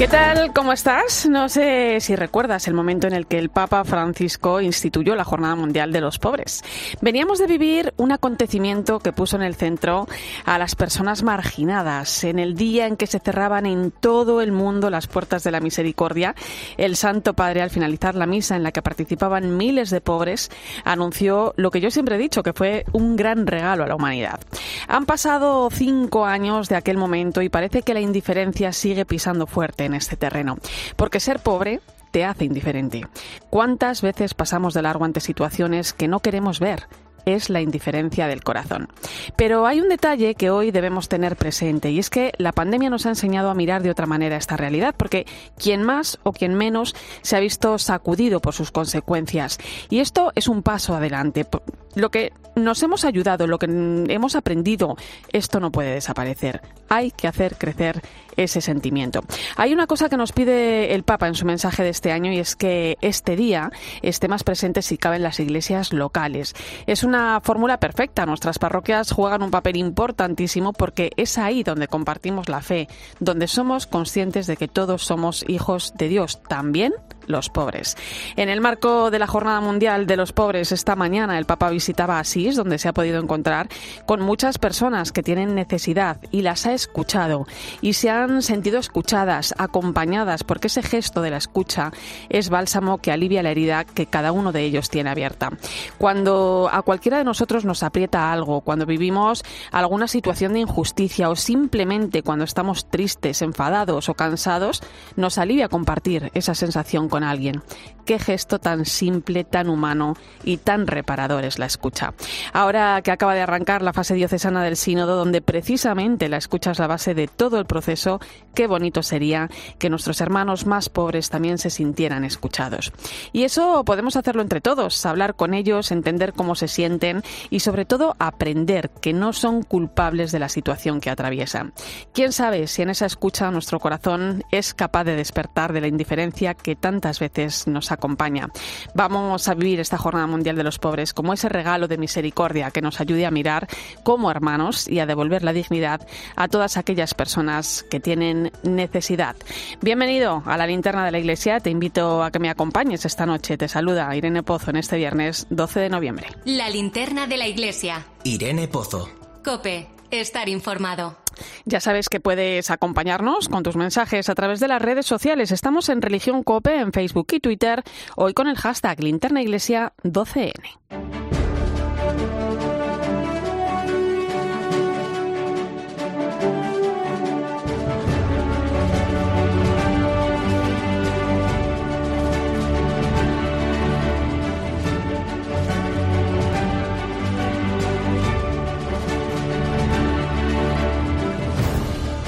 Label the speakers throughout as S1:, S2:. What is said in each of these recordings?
S1: ¿Qué tal? ¿Cómo estás? No sé si recuerdas el momento en el que el Papa Francisco instituyó la Jornada Mundial de los Pobres. Veníamos de vivir un acontecimiento que puso en el centro a las personas marginadas. En el día en que se cerraban en todo el mundo las puertas de la misericordia, el Santo Padre, al finalizar la misa en la que participaban miles de pobres, anunció lo que yo siempre he dicho, que fue un gran regalo a la humanidad. Han pasado cinco años de aquel momento y parece que la indiferencia sigue pisando fuerte en este terreno. Porque ser pobre te hace indiferente. ¿Cuántas veces pasamos de largo ante situaciones que no queremos ver? es la indiferencia del corazón. Pero hay un detalle que hoy debemos tener presente y es que la pandemia nos ha enseñado a mirar de otra manera esta realidad, porque quien más o quien menos se ha visto sacudido por sus consecuencias. Y esto es un paso adelante. Lo que nos hemos ayudado, lo que hemos aprendido, esto no puede desaparecer. Hay que hacer crecer ese sentimiento. Hay una cosa que nos pide el Papa en su mensaje de este año y es que este día esté más presente si cabe en las iglesias locales. Es una fórmula perfecta. Nuestras parroquias juegan un papel importantísimo porque es ahí donde compartimos la fe, donde somos conscientes de que todos somos hijos de Dios, también los pobres. En el marco de la Jornada Mundial de los Pobres, esta mañana el Papa visitaba Asís, donde se ha podido encontrar con muchas personas que tienen necesidad y las ha escuchado y se han sentido escuchadas, acompañadas, porque ese gesto de la escucha es bálsamo que alivia la herida que cada uno de ellos tiene abierta. Cuando a cualquiera de nosotros nos aprieta algo, cuando vivimos alguna situación de injusticia o simplemente cuando estamos tristes, enfadados o cansados, nos alivia compartir esa sensación con alguien. Qué gesto tan simple, tan humano y tan reparador es la escucha. Ahora que acaba de arrancar la fase diocesana del sínodo, donde precisamente la escucha es la base de todo el proceso, qué bonito sería que nuestros hermanos más pobres también se sintieran escuchados. Y eso podemos hacerlo entre todos, hablar con ellos, entender cómo se sienten y sobre todo aprender que no son culpables de la situación que atraviesan. ¿Quién sabe si en esa escucha nuestro corazón es capaz de despertar de la indiferencia que tantas veces nos acompaña? Vamos a vivir esta Jornada Mundial de los Pobres como ese regalo de misericordia que nos ayude a mirar como hermanos y a devolver la dignidad a todas aquellas personas que tienen necesidad. Bienvenido a la linterna de la Iglesia. Te invito a que me acompañes esta noche. Te saluda Irene Pozo en este viernes 12 de noviembre.
S2: La linterna de la Iglesia.
S3: Irene Pozo.
S2: Cope, estar informado.
S1: Ya sabes que puedes acompañarnos con tus mensajes a través de las redes sociales. Estamos en Religión Cope en Facebook y Twitter, hoy con el hashtag Linterna Iglesia 12N.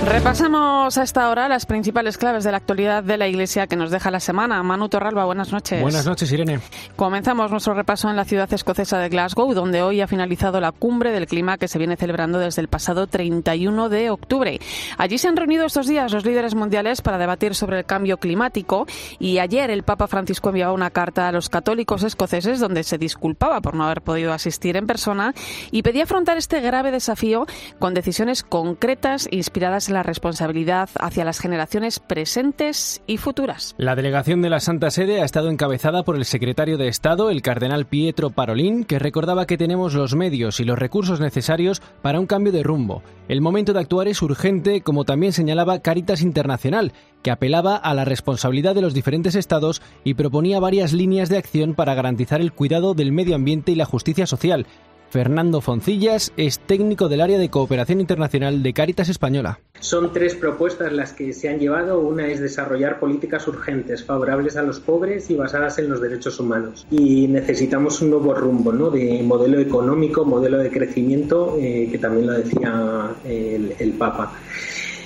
S1: Repasamos a esta hora las principales claves de la actualidad de la Iglesia que nos deja la semana. Manu Torralba, buenas noches.
S4: Buenas noches, Irene.
S1: Comenzamos nuestro repaso en la ciudad escocesa de Glasgow, donde hoy ha finalizado la cumbre del clima que se viene celebrando desde el pasado 31 de octubre. Allí se han reunido estos días los líderes mundiales para debatir sobre el cambio climático y ayer el Papa Francisco enviaba una carta a los católicos escoceses donde se disculpaba por no haber podido asistir en persona y pedía afrontar este grave desafío con decisiones concretas inspiradas en la responsabilidad hacia las generaciones presentes y futuras.
S4: La delegación de la Santa Sede ha estado encabezada por el secretario de Estado, el cardenal Pietro Parolin, que recordaba que tenemos los medios y los recursos necesarios para un cambio de rumbo. El momento de actuar es urgente, como también señalaba Caritas Internacional, que apelaba a la responsabilidad de los diferentes estados y proponía varias líneas de acción para garantizar el cuidado del medio ambiente y la justicia social. Fernando Foncillas es técnico del área de cooperación internacional de Cáritas Española.
S5: Son tres propuestas las que se han llevado. Una es desarrollar políticas urgentes favorables a los pobres y basadas en los derechos humanos. Y necesitamos un nuevo rumbo ¿no? de modelo económico, modelo de crecimiento, eh, que también lo decía el, el Papa.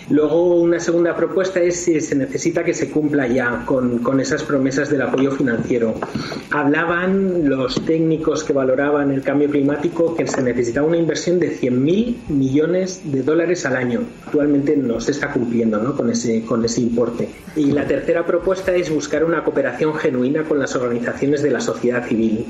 S5: Luego, una segunda propuesta es si se necesita que se cumpla ya con, con esas promesas del apoyo financiero. Hablaban los técnicos que valoraban el cambio climático que se necesitaba una inversión de 100.000 millones de dólares al año. Actualmente no se está cumpliendo ¿no? Con, ese, con ese importe. Y la tercera propuesta es buscar una cooperación genuina con las organizaciones de la sociedad civil.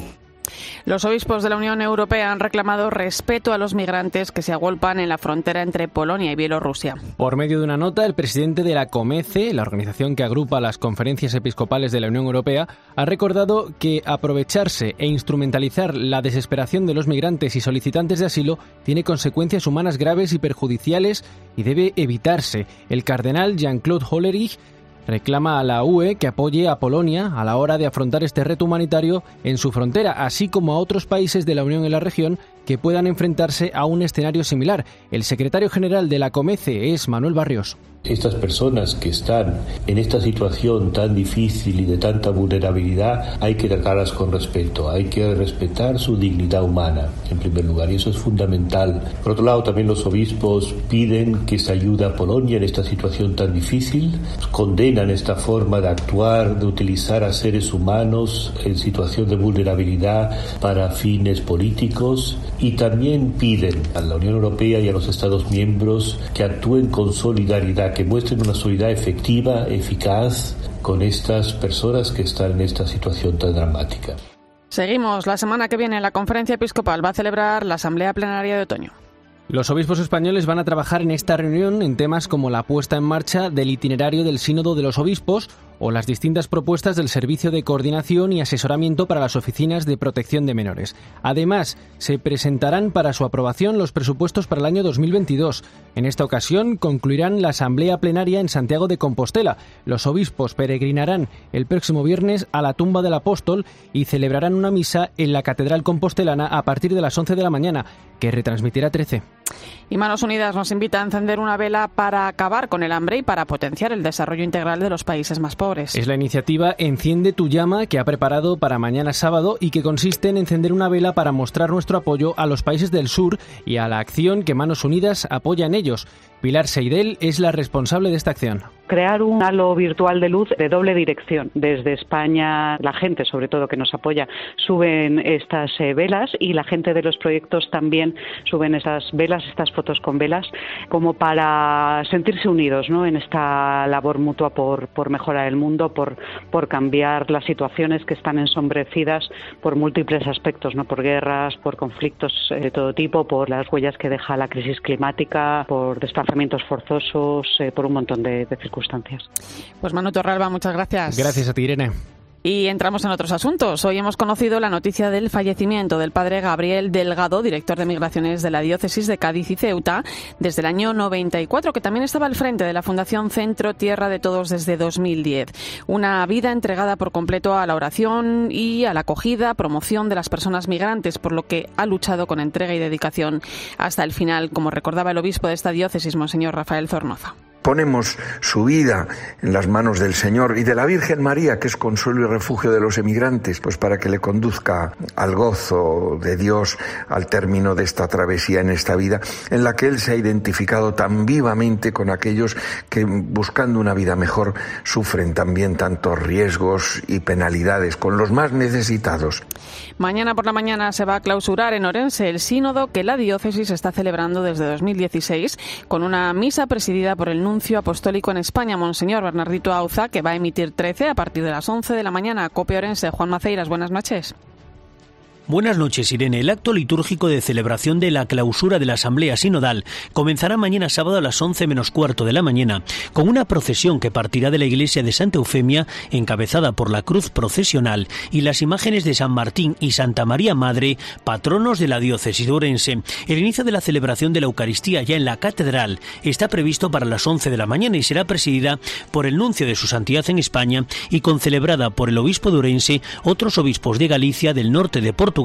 S1: Los obispos de la Unión Europea han reclamado respeto a los migrantes que se agolpan en la frontera entre Polonia y Bielorrusia.
S4: Por medio de una nota, el presidente de la COMECE, la organización que agrupa las conferencias episcopales de la Unión Europea, ha recordado que aprovecharse e instrumentalizar la desesperación de los migrantes y solicitantes de asilo tiene consecuencias humanas graves y perjudiciales y debe evitarse. El cardenal Jean-Claude Hollerich reclama a la UE que apoye a Polonia a la hora de afrontar este reto humanitario en su frontera, así como a otros países de la Unión y la región que puedan enfrentarse a un escenario similar. El secretario general de la COMECE es Manuel Barrios.
S6: Estas personas que están en esta situación tan difícil y de tanta vulnerabilidad hay que tratarlas con respeto, hay que respetar su dignidad humana en primer lugar y eso es fundamental. Por otro lado, también los obispos piden que se ayude a Polonia en esta situación tan difícil, condenan esta forma de actuar, de utilizar a seres humanos en situación de vulnerabilidad para fines políticos y también piden a la Unión Europea y a los Estados miembros que actúen con solidaridad, que muestren una solidaridad efectiva, eficaz con estas personas que están en esta situación tan dramática.
S1: Seguimos. La semana que viene la conferencia episcopal va a celebrar la Asamblea Plenaria de Otoño.
S4: Los obispos españoles van a trabajar en esta reunión en temas como la puesta en marcha del itinerario del Sínodo de los Obispos o las distintas propuestas del Servicio de Coordinación y Asesoramiento para las Oficinas de Protección de Menores. Además, se presentarán para su aprobación los presupuestos para el año 2022. En esta ocasión concluirán la Asamblea Plenaria en Santiago de Compostela. Los obispos peregrinarán el próximo viernes a la tumba del apóstol y celebrarán una misa en la Catedral Compostelana a partir de las 11 de la mañana, que retransmitirá 13.
S1: Y Manos Unidas nos invita a encender una vela para acabar con el hambre y para potenciar el desarrollo integral de los países más pobres.
S4: Es la iniciativa Enciende tu llama que ha preparado para mañana sábado y que consiste en encender una vela para mostrar nuestro apoyo a los países del sur y a la acción que Manos Unidas apoya en ellos. Pilar Seidel es la responsable de esta acción
S7: crear un halo virtual de luz de doble dirección. Desde España, la gente, sobre todo que nos apoya, suben estas eh, velas y la gente de los proyectos también suben estas velas, estas fotos con velas, como para sentirse unidos ¿no? en esta labor mutua por, por mejorar el mundo, por, por cambiar las situaciones que están ensombrecidas por múltiples aspectos, ¿no? por guerras, por conflictos eh, de todo tipo, por las huellas que deja la crisis climática, por desplazamientos forzosos, eh, por un montón de, de circunstancias
S1: pues Manu Torralba, muchas gracias.
S4: Gracias a ti, Irene.
S1: Y entramos en otros asuntos. Hoy hemos conocido la noticia del fallecimiento del padre Gabriel Delgado, director de migraciones de la diócesis de Cádiz y Ceuta, desde el año 94, que también estaba al frente de la Fundación Centro Tierra de Todos desde 2010. Una vida entregada por completo a la oración y a la acogida, promoción de las personas migrantes, por lo que ha luchado con entrega y dedicación hasta el final, como recordaba el obispo de esta diócesis, Monseñor Rafael Zornoza
S8: ponemos su vida en las manos del Señor y de la Virgen María, que es consuelo y refugio de los emigrantes, pues para que le conduzca al gozo de Dios al término de esta travesía en esta vida, en la que Él se ha identificado tan vivamente con aquellos que buscando una vida mejor sufren también tantos riesgos y penalidades, con los más necesitados.
S1: Mañana por la mañana se va a clausurar en Orense el sínodo que la diócesis está celebrando desde 2016 con una misa presidida por el apostólico en España, Monseñor Bernardito Auza, que va a emitir 13 a partir de las 11 de la mañana. Copia Orense, Juan Maceiras, buenas noches.
S9: Buenas noches, Irene. El acto litúrgico de celebración de la clausura de la Asamblea Sinodal comenzará mañana sábado a las 11 menos cuarto de la mañana, con una procesión que partirá de la iglesia de Santa Eufemia, encabezada por la cruz procesional, y las imágenes de San Martín y Santa María Madre, patronos de la diócesis de Orense. El inicio de la celebración de la Eucaristía ya en la catedral está previsto para las 11 de la mañana y será presidida por el nuncio de su santidad en España y concelebrada por el obispo de Orense, otros obispos de Galicia, del norte de Portugal,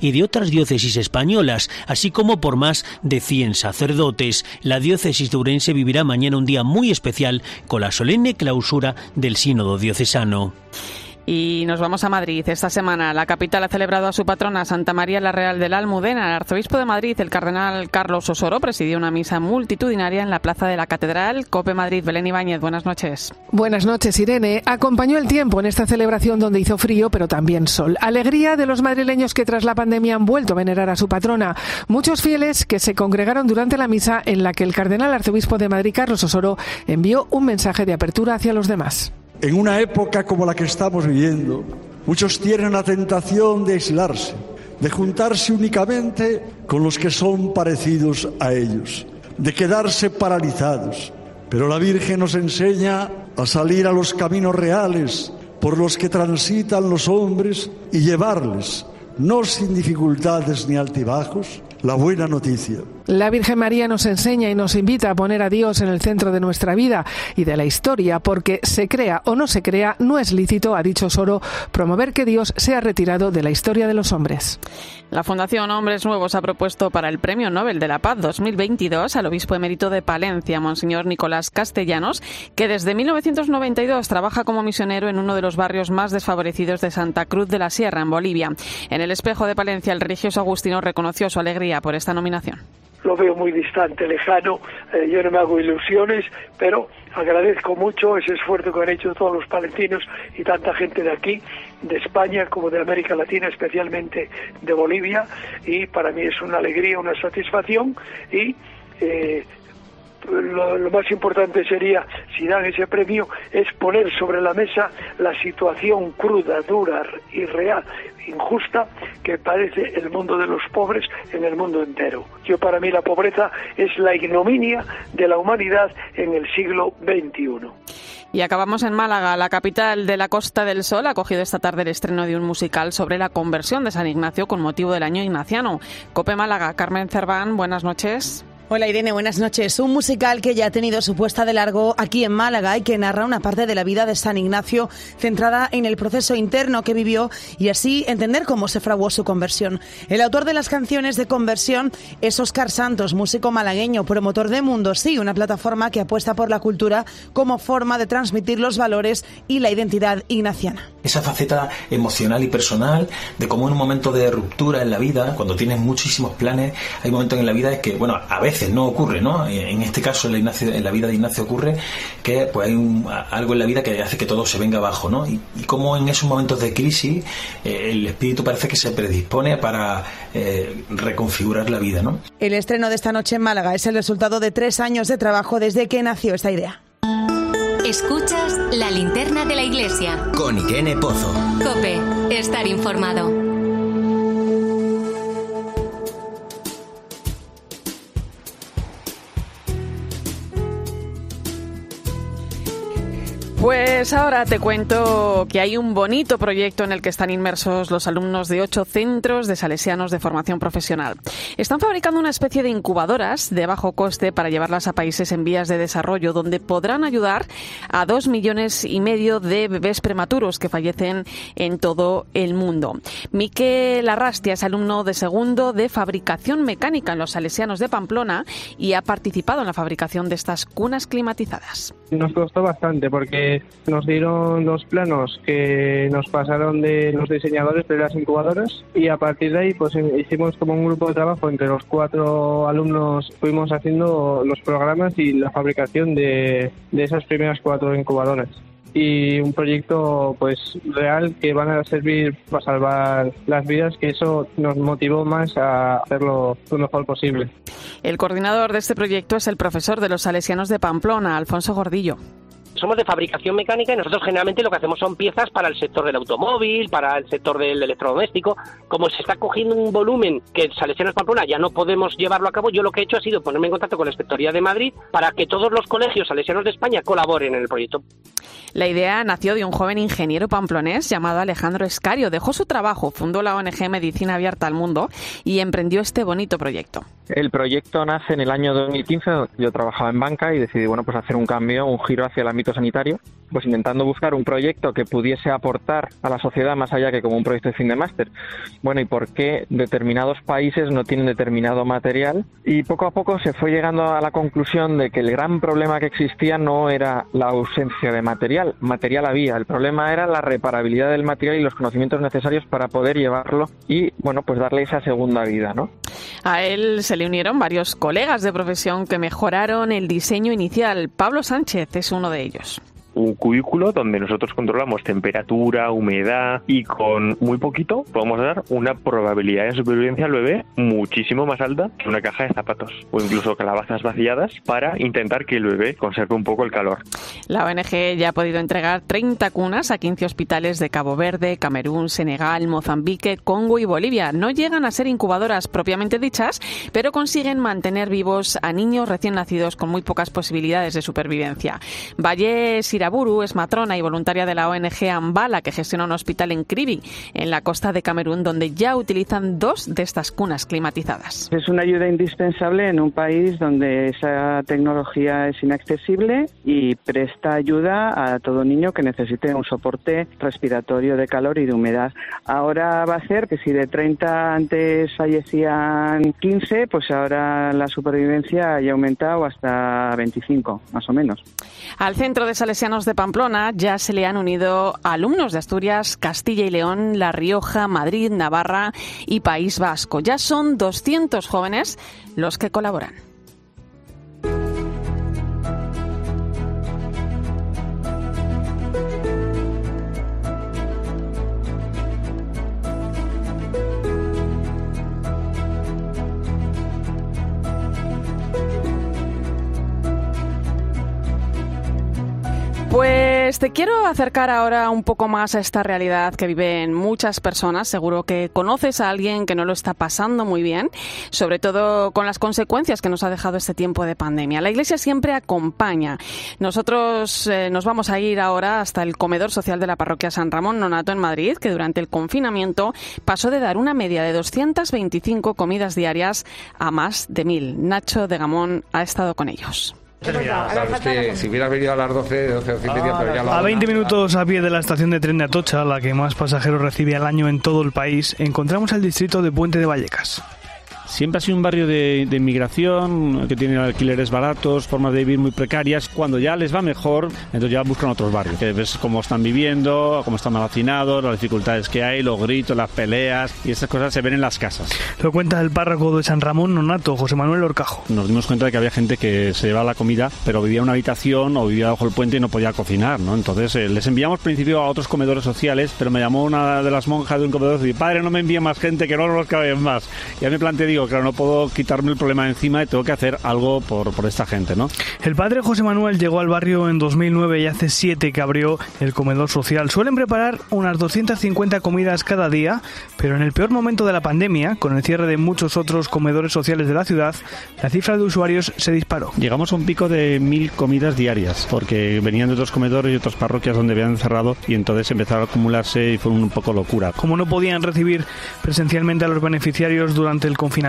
S9: y de otras diócesis españolas, así como por más de 100 sacerdotes. La diócesis de Urense vivirá mañana un día muy especial con la solemne clausura del sínodo diocesano.
S1: Y nos vamos a Madrid. Esta semana la capital ha celebrado a su patrona Santa María la Real de la Almudena. El arzobispo de Madrid, el cardenal Carlos Osoro, presidió una misa multitudinaria en la plaza de la Catedral. Cope Madrid, Belén Ibáñez, buenas noches.
S10: Buenas noches, Irene. Acompañó el tiempo en esta celebración donde hizo frío, pero también sol. Alegría de los madrileños que tras la pandemia han vuelto a venerar a su patrona. Muchos fieles que se congregaron durante la misa en la que el cardenal arzobispo de Madrid, Carlos Osoro, envió un mensaje de apertura hacia los demás.
S11: En una época como la que estamos viviendo, muchos tienen la tentación de aislarse, de juntarse únicamente con los que son parecidos a ellos, de quedarse paralizados. Pero la Virgen nos enseña a salir a los caminos reales por los que transitan los hombres y llevarles, no sin dificultades ni altibajos, la buena noticia.
S10: La Virgen María nos enseña y nos invita a poner a Dios en el centro de nuestra vida y de la historia, porque se crea o no se crea, no es lícito, ha dicho Soro, promover que Dios sea retirado de la historia de los hombres.
S1: La Fundación Hombres Nuevos ha propuesto para el Premio Nobel de la Paz 2022 al obispo emérito de Palencia, Monseñor Nicolás Castellanos, que desde 1992 trabaja como misionero en uno de los barrios más desfavorecidos de Santa Cruz de la Sierra, en Bolivia. En el espejo de Palencia, el religioso agustino reconoció su alegría por esta nominación
S12: lo veo muy distante, lejano, eh, yo no me hago ilusiones, pero agradezco mucho ese esfuerzo que han hecho todos los palestinos y tanta gente de aquí, de España como de América Latina, especialmente de Bolivia, y para mí es una alegría, una satisfacción y eh, lo, más importante sería, si dan ese premio, es poner sobre la mesa la situación cruda, dura y real, injusta que padece el mundo de los pobres en el mundo entero. Yo para mí la pobreza es la ignominia de la humanidad en el siglo XXI.
S1: Y acabamos en Málaga. La capital de la Costa del Sol ha cogido esta tarde el estreno de un musical sobre la conversión de San Ignacio con motivo del año ignaciano. Cope Málaga, Carmen Cerván, buenas noches.
S13: Hola Irene, buenas noches. Un musical que ya ha tenido su puesta de largo aquí en Málaga y que narra una parte de la vida de San Ignacio centrada en el proceso interno que vivió y así entender cómo se fraguó su conversión. El autor de las canciones de conversión es Óscar Santos, músico malagueño, promotor de Mundo Sí, una plataforma que apuesta por la cultura como forma de transmitir los valores y la identidad ignaciana.
S14: Esa faceta emocional y personal de cómo en un momento de ruptura en la vida, cuando tienes muchísimos planes, hay momentos en la vida en que, bueno, a veces no ocurre, ¿no? En este caso, en la, en la vida de Ignacio ocurre que pues, hay algo en la vida que hace que todo se venga abajo, ¿no? Y, como en esos momentos de crisis eh, el espíritu parece que se predispone para eh, reconfigurar la vida, ¿no?
S13: El estreno de esta noche en Málaga es el resultado de tres años de trabajo desde que nació esta idea.
S2: Escuchas la linterna de la iglesia.
S3: Con Irene Pozo.
S2: Cope, estar informado.
S1: Pues ahora te cuento que hay un bonito proyecto en el que están inmersos los alumnos de ocho centros de salesianos de formación profesional. Están fabricando una especie de incubadoras de bajo coste para llevarlas a países en vías de desarrollo, donde podrán ayudar a dos millones y medio de bebés prematuros que fallecen en todo el mundo. Miquel Arrastia es alumno de segundo de fabricación mecánica en los salesianos de Pamplona y ha participado en la fabricación de estas cunas climatizadas.
S15: Nos costó bastante porque nos dieron los planos que nos pasaron de los diseñadores de las incubadoras y a partir de ahí pues hicimos como un grupo de trabajo entre los cuatro alumnos fuimos haciendo los programas y la fabricación de, de esas primeras cuatro incubadoras y un proyecto pues real que van a servir para salvar las vidas que eso nos motivó más a hacerlo lo mejor posible.
S1: El coordinador de este proyecto es el profesor de los salesianos de Pamplona, Alfonso Gordillo
S16: somos de fabricación mecánica y nosotros generalmente lo que hacemos son piezas para el sector del automóvil, para el sector del electrodoméstico. Como se está cogiendo un volumen que en Salesianos Pamplona ya no podemos llevarlo a cabo, yo lo que he hecho ha sido ponerme en contacto con la Inspectoría de Madrid para que todos los colegios salesianos de España colaboren en el proyecto.
S1: La idea nació de un joven ingeniero pamplonés llamado Alejandro Escario. Dejó su trabajo, fundó la ONG Medicina Abierta al Mundo y emprendió este bonito proyecto.
S15: El proyecto nace en el año 2015, yo trabajaba en banca y decidí bueno, pues hacer un cambio, un giro hacia el ámbito
S17: sanitario, pues intentando buscar un proyecto que pudiese aportar a la sociedad más allá que como un proyecto de fin de máster. Bueno, y por qué determinados países no tienen determinado material. Y poco a poco se fue llegando a la conclusión de que el gran problema que existía no era la ausencia de material, material había, el problema era la reparabilidad del material y los conocimientos necesarios para poder llevarlo y, bueno, pues darle esa segunda vida, ¿no?
S1: A él se le unieron varios colegas de profesión que mejoraron el diseño inicial. Pablo Sánchez es uno de ellos
S18: un cubículo donde nosotros controlamos temperatura, humedad y con muy poquito podemos dar una probabilidad de supervivencia al bebé muchísimo más alta que una caja de zapatos o incluso calabazas vaciadas para intentar que el bebé conserve un poco el calor.
S1: La ONG ya ha podido entregar 30 cunas a 15 hospitales de Cabo Verde, Camerún, Senegal, Mozambique, Congo y Bolivia. No llegan a ser incubadoras propiamente dichas, pero consiguen mantener vivos a niños recién nacidos con muy pocas posibilidades de supervivencia. Valle Iraburu es matrona y voluntaria de la ONG Ambala, que gestiona un hospital en Kribi, en la costa de Camerún, donde ya utilizan dos de estas cunas climatizadas.
S19: Es una ayuda indispensable en un país donde esa tecnología es inaccesible y presta ayuda a todo niño que necesite un soporte respiratorio de calor y de humedad. Ahora va a ser que si de 30 antes fallecían 15, pues ahora la supervivencia haya aumentado hasta 25, más o menos.
S1: Al centro de Salesianos de Pamplona ya se le han unido alumnos de Asturias, Castilla y León, La Rioja, Madrid, Navarra y País Vasco. Ya son 200 jóvenes los que colaboran. Pues te quiero acercar ahora un poco más a esta realidad que viven muchas personas. Seguro que conoces a alguien que no lo está pasando muy bien, sobre todo con las consecuencias que nos ha dejado este tiempo de pandemia. La Iglesia siempre acompaña. Nosotros eh, nos vamos a ir ahora hasta el comedor social de la parroquia San Ramón Nonato en Madrid, que durante el confinamiento pasó de dar una media de 225 comidas diarias a más de mil. Nacho de Gamón ha estado con ellos.
S6: Si hubiera venido a las 12, 12, 12 y media, pero ya lo
S20: A 20 minutos a pie de la estación de tren de Atocha, la que más pasajeros recibe al año en todo el país, encontramos el distrito de Puente de Vallecas.
S21: Siempre ha sido un barrio de, de, inmigración que tiene alquileres baratos, formas de vivir muy precarias. Cuando ya les va mejor, entonces ya buscan otros barrios. Que ves cómo están viviendo, cómo están hacinados, las dificultades que hay, los gritos, las peleas y estas cosas se ven en las casas.
S20: Lo cuenta el párroco de San Ramón Nonato, José Manuel Orcajo.
S21: Nos dimos cuenta de que había gente que se llevaba la comida, pero vivía en una habitación o vivía bajo el puente y no podía cocinar, ¿no? Entonces eh, les enviamos principio a otros comedores sociales, pero me llamó una de las monjas de un comedor y dijo, padre, no me envíe más gente, que no nos caben más. Ya me planteé, digo, claro, no puedo quitarme el problema de encima y tengo que hacer algo por, por esta gente, ¿no?
S20: El padre José Manuel llegó al barrio en 2009 y hace siete que abrió el comedor social. Suelen preparar unas 250 comidas cada día, pero en el peor momento de la pandemia, con el cierre de muchos otros comedores sociales de la ciudad, la cifra de usuarios se disparó.
S21: Llegamos a un pico de mil comidas diarias, porque venían de otros comedores y otras parroquias donde habían cerrado y entonces empezaron a acumularse y fue un poco locura.
S20: Como no podían recibir presencialmente a los beneficiarios durante el confinamiento,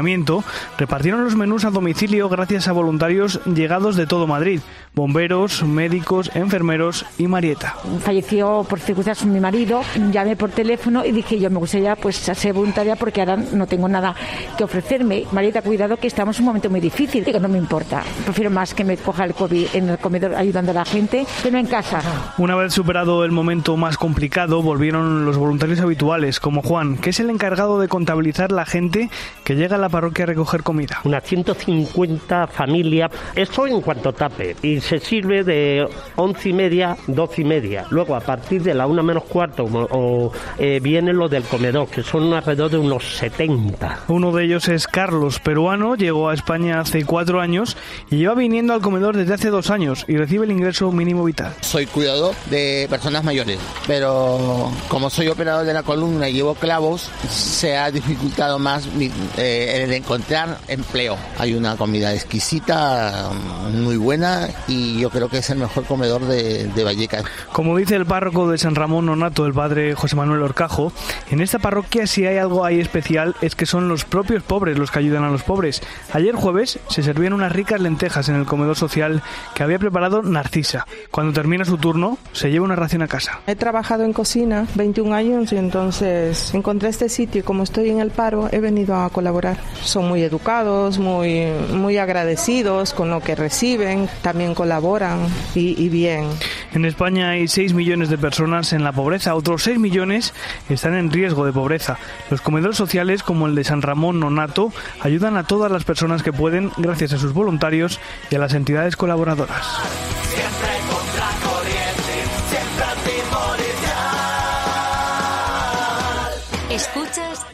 S20: repartieron los menús a domicilio gracias a voluntarios llegados de todo Madrid, bomberos, médicos, enfermeros y Marieta.
S13: Falleció por circunstancias mi marido, llamé por teléfono y dije yo me gustaría pues ser voluntaria porque ahora no tengo nada que ofrecerme. Marieta, cuidado que estamos en un momento muy difícil. Digo, no me importa, prefiero más que me coja el COVID en el comedor ayudando a la gente que no en casa.
S20: Una vez superado el momento más complicado, volvieron los voluntarios habituales, como Juan, que es el encargado de contabilizar la gente que llega a la parroquia a recoger comida.
S22: Unas 150 familias, esto en cuanto tape, y se sirve de once y media, doce y media. Luego, a partir de la una menos cuarto, o, eh, viene lo del comedor, que son alrededor de unos 70.
S20: Uno de ellos es Carlos, peruano, llegó a España hace cuatro años y lleva viniendo al comedor desde hace dos años y recibe el ingreso mínimo vital.
S23: Soy cuidador de personas mayores, pero como soy operador de la columna y llevo clavos, se ha dificultado más mi, eh, el encontrar empleo. Hay una comida exquisita, muy buena y yo creo que es el mejor comedor de, de Vallecas.
S20: Como dice el párroco de San Ramón Nonato, el padre José Manuel Orcajo, en esta parroquia si hay algo ahí especial es que son los propios pobres los que ayudan a los pobres. Ayer jueves se servían unas ricas lentejas en el comedor social que había preparado Narcisa. Cuando termina su turno, se lleva una ración a casa.
S24: He trabajado en cocina 21 años y entonces encontré este sitio y como estoy en el paro he venido a colaborar. Son muy educados, muy, muy agradecidos con lo que reciben, también colaboran y, y bien.
S20: En España hay 6 millones de personas en la pobreza, otros 6 millones están en riesgo de pobreza. Los comedores sociales como el de San Ramón Nonato ayudan a todas las personas que pueden gracias a sus voluntarios y a las entidades colaboradoras.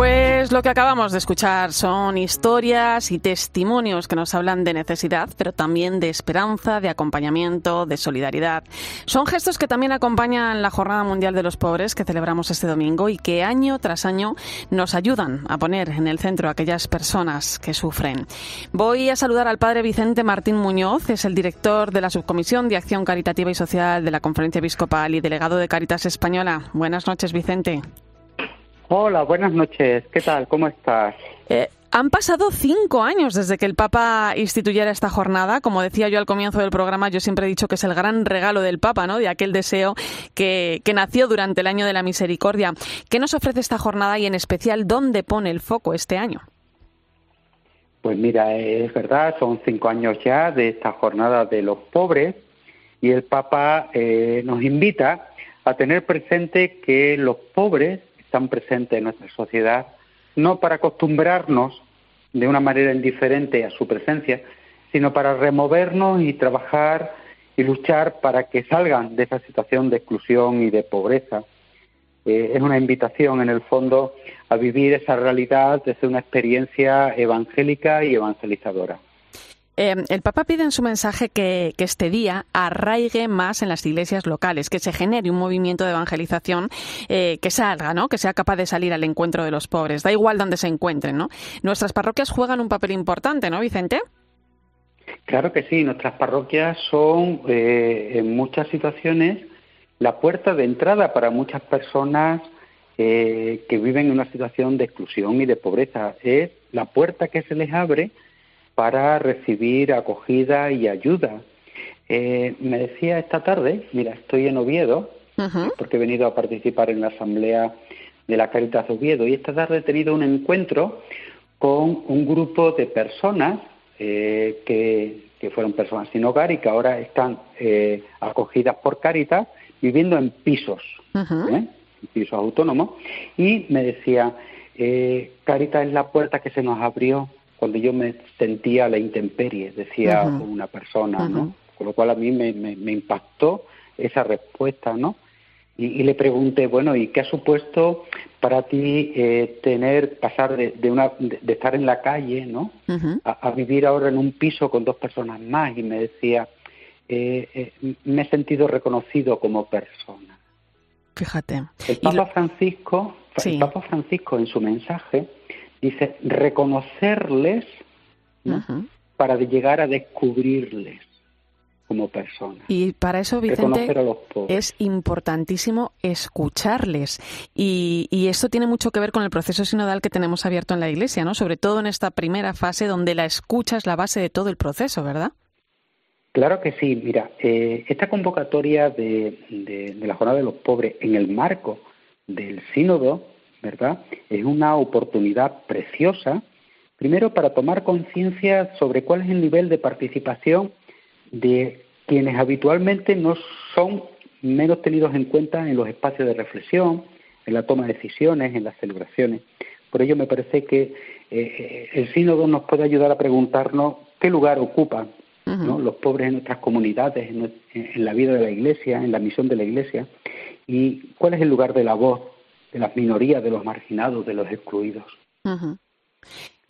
S1: Pues lo que acabamos de escuchar son historias y testimonios que nos hablan de necesidad, pero también de esperanza, de acompañamiento, de solidaridad. Son gestos que también acompañan la Jornada Mundial de los Pobres que celebramos este domingo y que año tras año nos ayudan a poner en el centro a aquellas personas que sufren. Voy a saludar al padre Vicente Martín Muñoz, es el director de la Subcomisión de Acción Caritativa y Social de la Conferencia Episcopal y delegado de Caritas Española. Buenas noches, Vicente.
S25: Hola, buenas noches. ¿Qué tal? ¿Cómo estás?
S1: Eh, han pasado cinco años desde que el Papa instituyera esta jornada. Como decía yo al comienzo del programa, yo siempre he dicho que es el gran regalo del Papa, ¿no? De aquel deseo que, que nació durante el año de la misericordia. ¿Qué nos ofrece esta jornada y en especial dónde pone el foco este año?
S25: Pues mira, es verdad, son cinco años ya de esta jornada de los pobres y el Papa eh, nos invita a tener presente que los pobres están presentes en nuestra sociedad, no para acostumbrarnos de una manera indiferente a su presencia, sino para removernos y trabajar y luchar para que salgan de esa situación de exclusión y de pobreza. Eh, es una invitación, en el fondo, a vivir esa realidad desde una experiencia evangélica y evangelizadora.
S1: Eh, el Papa pide en su mensaje que, que, este día arraigue más en las iglesias locales, que se genere un movimiento de evangelización eh, que salga, ¿no? que sea capaz de salir al encuentro de los pobres. Da igual donde se encuentren. ¿no? Nuestras parroquias juegan un papel importante, ¿no, Vicente?
S25: Claro que sí. Nuestras parroquias son, eh, en muchas situaciones, la puerta de entrada para muchas personas eh, que viven en una situación de exclusión y de pobreza. Es la puerta que se les abre para recibir acogida y ayuda. Eh, me decía esta tarde, mira, estoy en Oviedo, uh -huh. porque he venido a participar en la asamblea de la Caritas de Oviedo, y esta tarde he tenido un encuentro con un grupo de personas eh, que, que, fueron personas sin hogar y que ahora están eh, acogidas por Caritas viviendo en pisos, uh -huh. pisos autónomos, y me decía, eh, Caritas es la puerta que se nos abrió cuando yo me sentía a la intemperie, decía una persona, ¿no? Con lo cual a mí me, me, me impactó esa respuesta, ¿no? Y, y, le pregunté, bueno, ¿y qué ha supuesto para ti eh, tener, pasar de, de una, de, de, estar en la calle, ¿no? A, a, vivir ahora en un piso con dos personas más? Y me decía, eh, eh, me he sentido reconocido como persona.
S1: Fíjate.
S25: El Papa lo... Francisco, sí. el Papa Francisco en su mensaje dice reconocerles ¿no? uh -huh. para llegar a descubrirles como personas.
S1: Y para eso, Vicente, es importantísimo escucharles. Y, y, esto tiene mucho que ver con el proceso sinodal que tenemos abierto en la Iglesia, ¿no? Sobre todo en esta primera fase donde la escucha es la base de todo el proceso, ¿verdad?
S25: Claro que sí. Mira, eh, esta convocatoria de, de, de la Jornada de los Pobres en el marco del sínodo ¿verdad? Es una oportunidad preciosa, primero para tomar conciencia sobre cuál es el nivel de participación de quienes habitualmente no son menos tenidos en cuenta en los espacios de reflexión, en la toma de decisiones, en las celebraciones. Por ello me parece que eh, el sínodo nos puede ayudar a preguntarnos qué lugar ocupan uh -huh. ¿no? los pobres en nuestras comunidades, en, en, la vida de la Iglesia, en la misión de la Iglesia, y cuál es el lugar de la voz de las minorías, de los marginados, de los excluidos.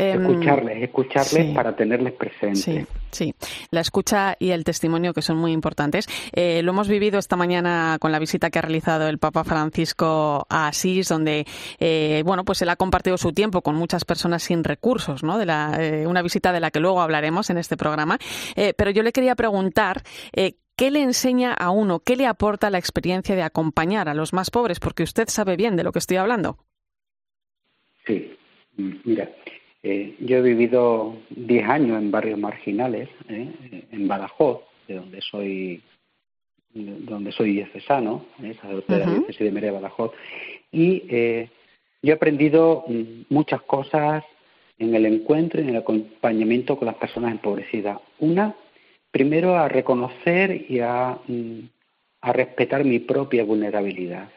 S1: Em,
S25: escucharles, escucharles para tenerles presentes.
S1: Sí, sí, la escucha y el testimonio que son muy importantes. Eh, lo hemos vivido esta mañana con la visita que ha realizado el Papa Francisco a Asís, donde eh, bueno, pues él ha compartido su tiempo con muchas personas sin recursos, ¿no? De la, eh, una visita de la que luego hablaremos en este programa. pero yo le quería preguntar ¿Qué le enseña a uno, qué le aporta la experiencia de acompañar a los más pobres? Porque usted sabe bien de lo que estoy hablando.
S25: Sí, mira, eh, yo he vivido 10 años en barrios marginales, eh, en Badajoz, de donde soy donde soy diocesano, ¿eh? de la diócesis de Merea Badajoz, y yo he aprendido mm, muchas cosas en el encuentro y en el acompañamiento con las personas empobrecidas. Una, primero a reconocer y a, mm, a respetar mi propia vulnerabilidad.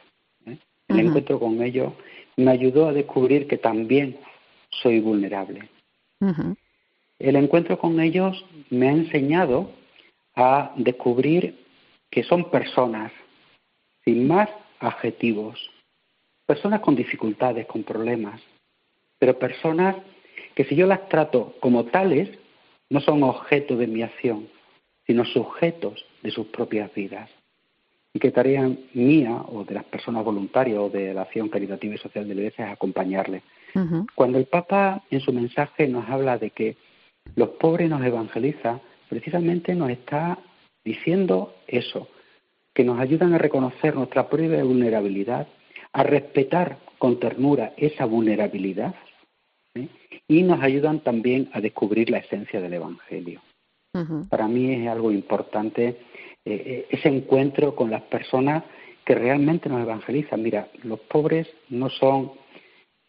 S25: El encuentro con ellos me ayudó a descubrir que también soy vulnerable. El encuentro con ellos me ha enseñado a descubrir que son personas sin más adjetivos, personas con dificultades, con problemas, pero personas que si yo las trato como tales, no son objeto de mi acción, sino sujetos de sus propias vidas. Y que tarea mía o de las personas voluntarias o de la acción caritativa y social de la Iglesia es acompañarles cuando el Papa en su mensaje nos habla de que los pobres nos evangeliza, precisamente nos está diciendo eso, que nos ayudan a reconocer nuestra propia vulnerabilidad, a respetar con ternura esa vulnerabilidad y nos ayudan también a descubrir la esencia del Evangelio. Para mí es algo importante eh, eh, ese encuentro con las personas que realmente nos evangelizan. Mira, los pobres no son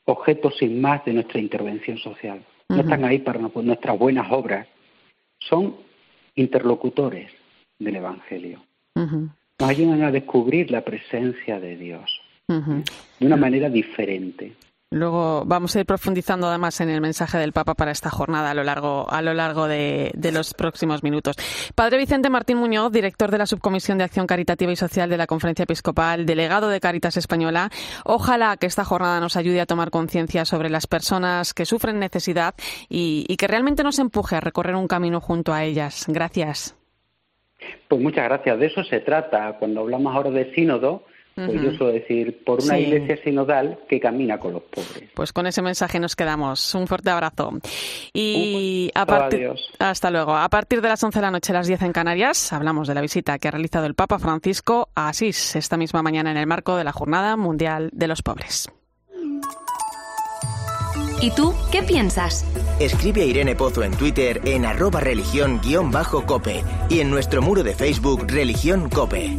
S25: objetos sin más de nuestra intervención social. No están ahí para nuestras buenas obras. Son interlocutores del Evangelio. Nos ayudan a descubrir la presencia de Dios de una manera diferente.
S1: Luego vamos a ir profundizando además en el mensaje del Papa para esta jornada a lo largo, a lo largo de, los próximos minutos. Padre Vicente Martín Muñoz, director de la Subcomisión de Acción Caritativa y Social de la Conferencia Episcopal, delegado de Caritas Española, ojalá que esta jornada nos ayude a tomar conciencia sobre las personas que sufren necesidad y, y que realmente nos empuje a recorrer un camino junto a ellas. Gracias.
S25: Pues muchas gracias. De eso se trata. Cuando hablamos ahora de sínodo, pues yo suelo decir, por una iglesia sinodal que camina con los pobres.
S1: Pues con ese mensaje nos quedamos. Un fuerte abrazo. Y a partir, hasta luego. A partir de las 11 de la noche, a las 10 en Canarias, hablamos de la visita que ha realizado el Papa Francisco a Asís esta misma mañana en el marco de la Jornada Mundial de los Pobres.
S2: ¿Y tú qué piensas?
S3: Escribe a Irene Pozo en Twitter en arroba religión-cope y en nuestro muro de Facebook Religión Cope.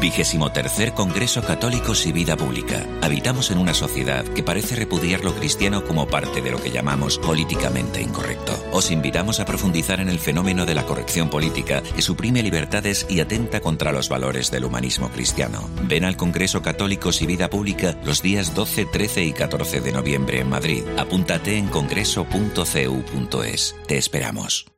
S26: Vigésimo tercer Congreso Católicos y Vida Pública. Habitamos en una sociedad que parece repudiar lo cristiano como parte de lo que llamamos políticamente incorrecto. Os invitamos a profundizar en el fenómeno de la corrección política que suprime libertades y atenta contra los valores del humanismo cristiano. Ven al Congreso Católicos y Vida Pública los días 12, 13 y 14 de noviembre en Madrid. Apúntate en congreso.cu.es. Te esperamos.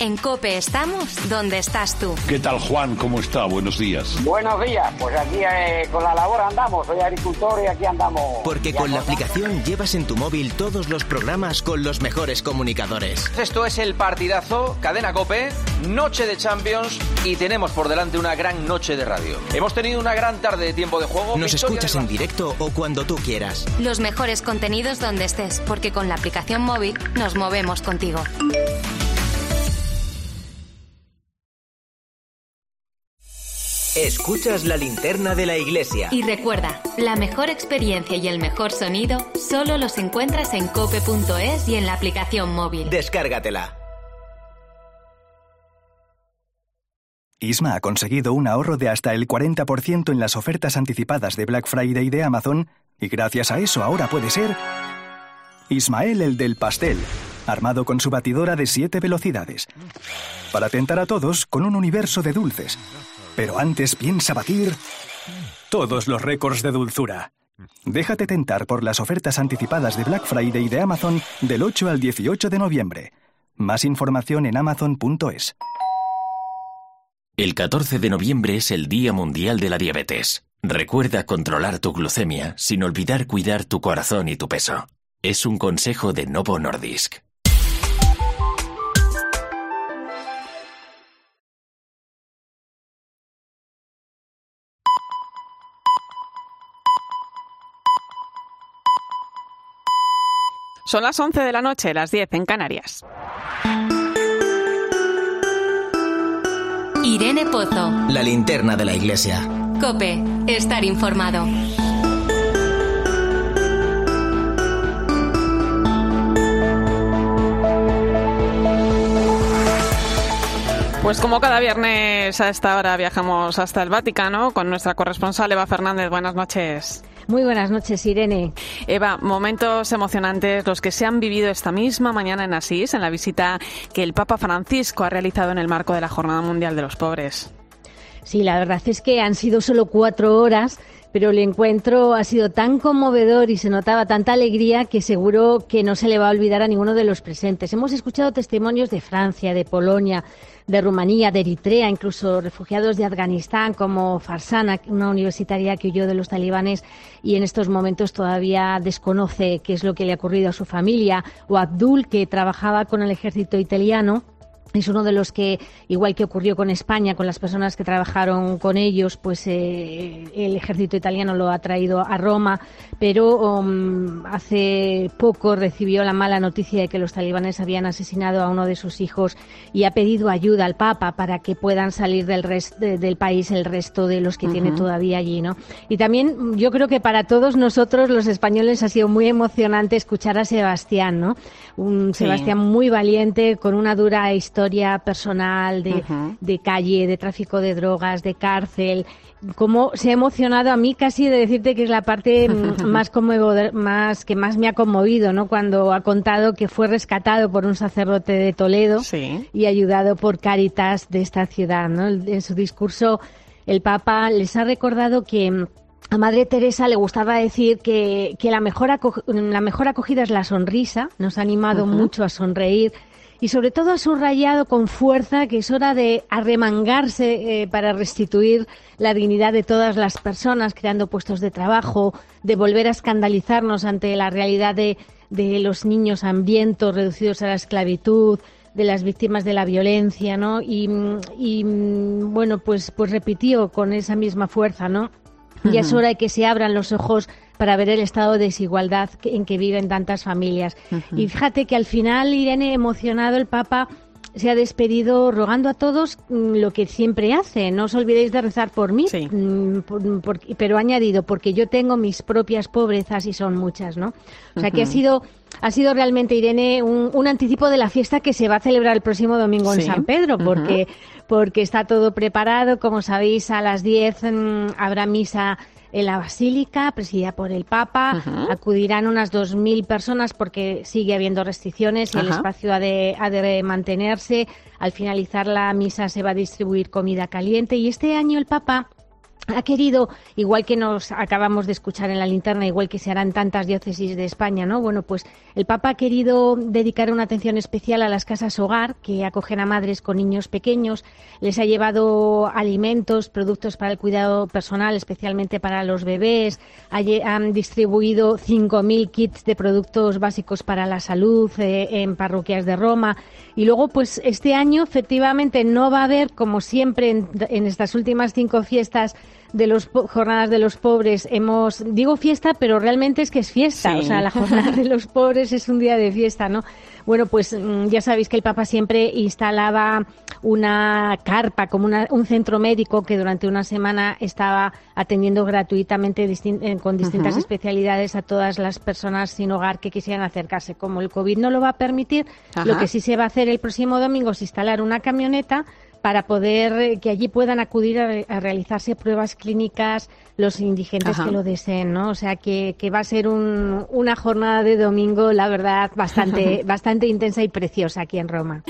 S2: En Cope estamos donde estás tú.
S27: ¿Qué tal Juan? ¿Cómo está? Buenos días.
S28: Buenos días, pues aquí eh, con la labor andamos, soy agricultor y aquí andamos.
S3: Porque con la aplicación llevas en tu móvil todos los programas con los mejores comunicadores.
S29: Esto es el partidazo, cadena Cope, noche de Champions y tenemos por delante una gran noche de radio. Hemos tenido una gran tarde de tiempo de juego.
S3: Nos escuchas en directo o cuando tú quieras.
S2: Los mejores contenidos donde estés, porque con la aplicación móvil nos movemos contigo.
S3: Escuchas la linterna de la iglesia.
S2: Y recuerda, la mejor experiencia y el mejor sonido solo los encuentras en cope.es y en la aplicación móvil.
S3: Descárgatela.
S30: Isma ha conseguido un ahorro de hasta el 40% en las ofertas anticipadas de Black Friday de Amazon y gracias a eso ahora puede ser Ismael el del pastel, armado con su batidora de 7 velocidades, para tentar a todos con un universo de dulces. Pero antes piensa batir todos los récords de dulzura. Déjate tentar por las ofertas anticipadas de Black Friday de Amazon del 8 al 18 de noviembre. Más información en amazon.es.
S31: El 14 de noviembre es el Día Mundial de la Diabetes. Recuerda controlar tu glucemia sin olvidar cuidar tu corazón y tu peso. Es un consejo de Novo Nordisk.
S1: Son las 11 de la noche, las 10 en Canarias.
S2: Irene Pozo.
S3: La linterna de la iglesia.
S2: Cope, estar informado.
S1: Pues como cada viernes a esta hora viajamos hasta el Vaticano con nuestra corresponsal Eva Fernández. Buenas noches.
S32: Muy buenas noches, Irene.
S1: Eva, momentos emocionantes los que se han vivido esta misma mañana en Asís, en la visita que el Papa Francisco ha realizado en el marco de la Jornada Mundial de los Pobres.
S32: Sí, la verdad es que han sido solo cuatro horas, pero el encuentro ha sido tan conmovedor y se notaba tanta alegría que seguro que no se le va a olvidar a ninguno de los presentes. Hemos escuchado testimonios de Francia, de Polonia, de Rumanía, de Eritrea, incluso refugiados de Afganistán como Farsana, una universitaria que huyó de los talibanes y en estos momentos todavía desconoce qué es lo que le ha ocurrido a su familia, o Abdul, que trabajaba con el ejército italiano es uno de los que, igual que ocurrió con España, con las personas que trabajaron con ellos, pues eh, el ejército italiano lo ha traído a Roma, pero um, hace poco recibió la mala noticia de que los talibanes habían asesinado a uno de sus hijos y ha pedido ayuda al Papa para que puedan salir del, del país el resto de los que tiene todavía allí, ¿no? Y también yo creo que para todos nosotros, los españoles, ha sido muy emocionante escuchar a Sebastián, ¿no? Un Sebastián muy valiente, con una dura historia historia personal de, de calle, de tráfico de drogas, de cárcel, cómo se ha emocionado a mí casi de decirte que es la parte más más que más me ha conmovido, ¿no? Cuando ha contado que fue rescatado por un sacerdote de Toledo y ayudado por Caritas de esta ciudad, ¿no? En su discurso el Papa les ha recordado que a Madre Teresa le gustaba decir que, que la, mejor la mejor acogida es la sonrisa, nos ha animado mucho a sonreír y sobre todo ha subrayado con fuerza que es hora de arremangarse eh, para restituir la dignidad de todas las personas, creando puestos de trabajo, de volver a escandalizarnos ante la realidad de, de los niños hambrientos reducidos a la esclavitud, de las víctimas de la violencia, ¿no? Y, y bueno, pues, pues repitió con esa misma fuerza, ¿no? Ya es hora de que se abran los ojos para ver el estado de desigualdad en que viven tantas familias. Y fíjate que al final, Irene, emocionado el Papa se ha despedido rogando a todos mm, lo que siempre hace. No os olvidéis de rezar por mí, mm, pero ha añadido, porque yo tengo mis propias pobrezas y son muchas, ¿no? O sea que ha sido ha sido realmente, Irene, un, anticipo de la fiesta que se va a celebrar el próximo domingo en San Pedro, porque, porque está todo preparado. Como sabéis, a las 10 mm, habrá misa en la Basílica, presidida por el Papa. Acudirán unas 2.000 personas porque sigue habiendo restricciones y el espacio ha de, ha de mantenerse. Al finalizar la misa se va a distribuir comida caliente y este año el Papa ha querido, igual que nos acabamos de escuchar en la linterna, igual que se harán tantas diócesis de España, ¿no? Bueno, pues el Papa ha querido dedicar una atención especial a las casas hogar que acogen a madres con niños pequeños. Les ha llevado alimentos, productos para el cuidado personal, especialmente para los bebés. Han distribuido 5.000 kits de productos básicos para la salud eh, en parroquias de Roma. Y luego, pues este año, efectivamente, no va a haber, como siempre en estas últimas cinco fiestas, de los jornadas de los pobres. Hemos digo fiesta pero realmente es que es fiesta. O sea la jornada de los pobres es un día de fiesta no bueno pues mm, ya sabéis que el Papa siempre instalaba una carpa como un centro médico que durante una semana estaba atendiendo gratuitamente eh, con distintas especialidades a todas las personas sin hogar que quisieran acercarse. Como el covid no lo va a permitir lo que sí se va a hacer el próximo domingo es instalar una camioneta para poder eh, que allí puedan acudir a, realizarse pruebas clínicas los indigentes que lo deseen, ¿no? O sea que, que va a ser un, una jornada de domingo, la verdad, bastante, bastante intensa y preciosa aquí en Roma.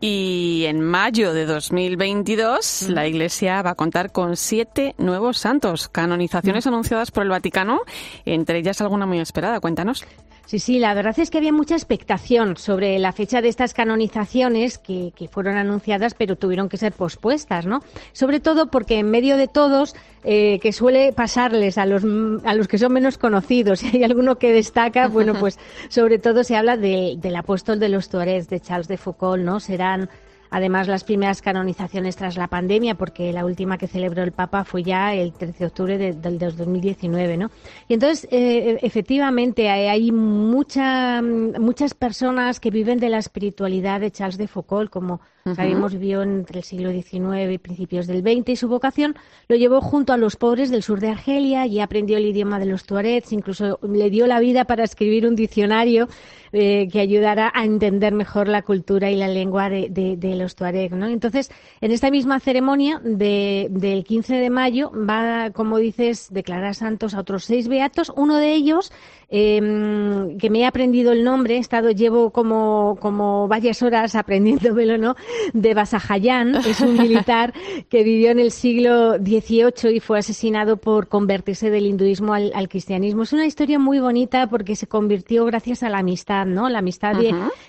S1: Y en mayo de 2022 mm. la Iglesia va a contar con siete nuevos santos, canonizaciones mm. anunciadas por el Vaticano, entre ellas alguna muy esperada. Cuéntanos.
S32: Sí, sí, la verdad es que había mucha expectación sobre la fecha de estas canonizaciones que, fueron anunciadas, pero tuvieron que ser pospuestas, ¿no? Sobre todo porque en medio de todos, eh, que suele pasarles a los, a los que son menos conocidos, si hay alguno que destaca, bueno, pues sobre todo se habla del apóstol de los Tuaregs, de Charles de Foucault, ¿no? Serán Además, las primeras canonizaciones tras la pandemia, porque la última que celebró el Papa fue ya el 13 de octubre del 2019, ¿no? Y entonces, eh, efectivamente, hay mucha, muchas personas que viven de la espiritualidad de Charles de Foucault, como sabemos vivió entre el siglo XIX y principios del XX, y su vocación lo llevó junto a los pobres del sur de Argelia y aprendió el idioma de los tuaregs, incluso le dio la vida para escribir un diccionario eh, que ayudara a entender mejor la cultura y la lengua de, de, los tuareg. ¿no? Entonces, en esta misma ceremonia de, del 15 de mayo va, como dices, declarar santos a otros seis beatos. Uno de ellos eh, que me he aprendido el nombre, he estado, llevo como, como varias horas aprendiéndomelo, ¿no? De Basajayán, es un militar que vivió en el siglo XVIII y fue asesinado por convertirse del hinduismo al, cristianismo. Es una historia muy bonita porque se convirtió gracias a la amistad, ¿no? La amistad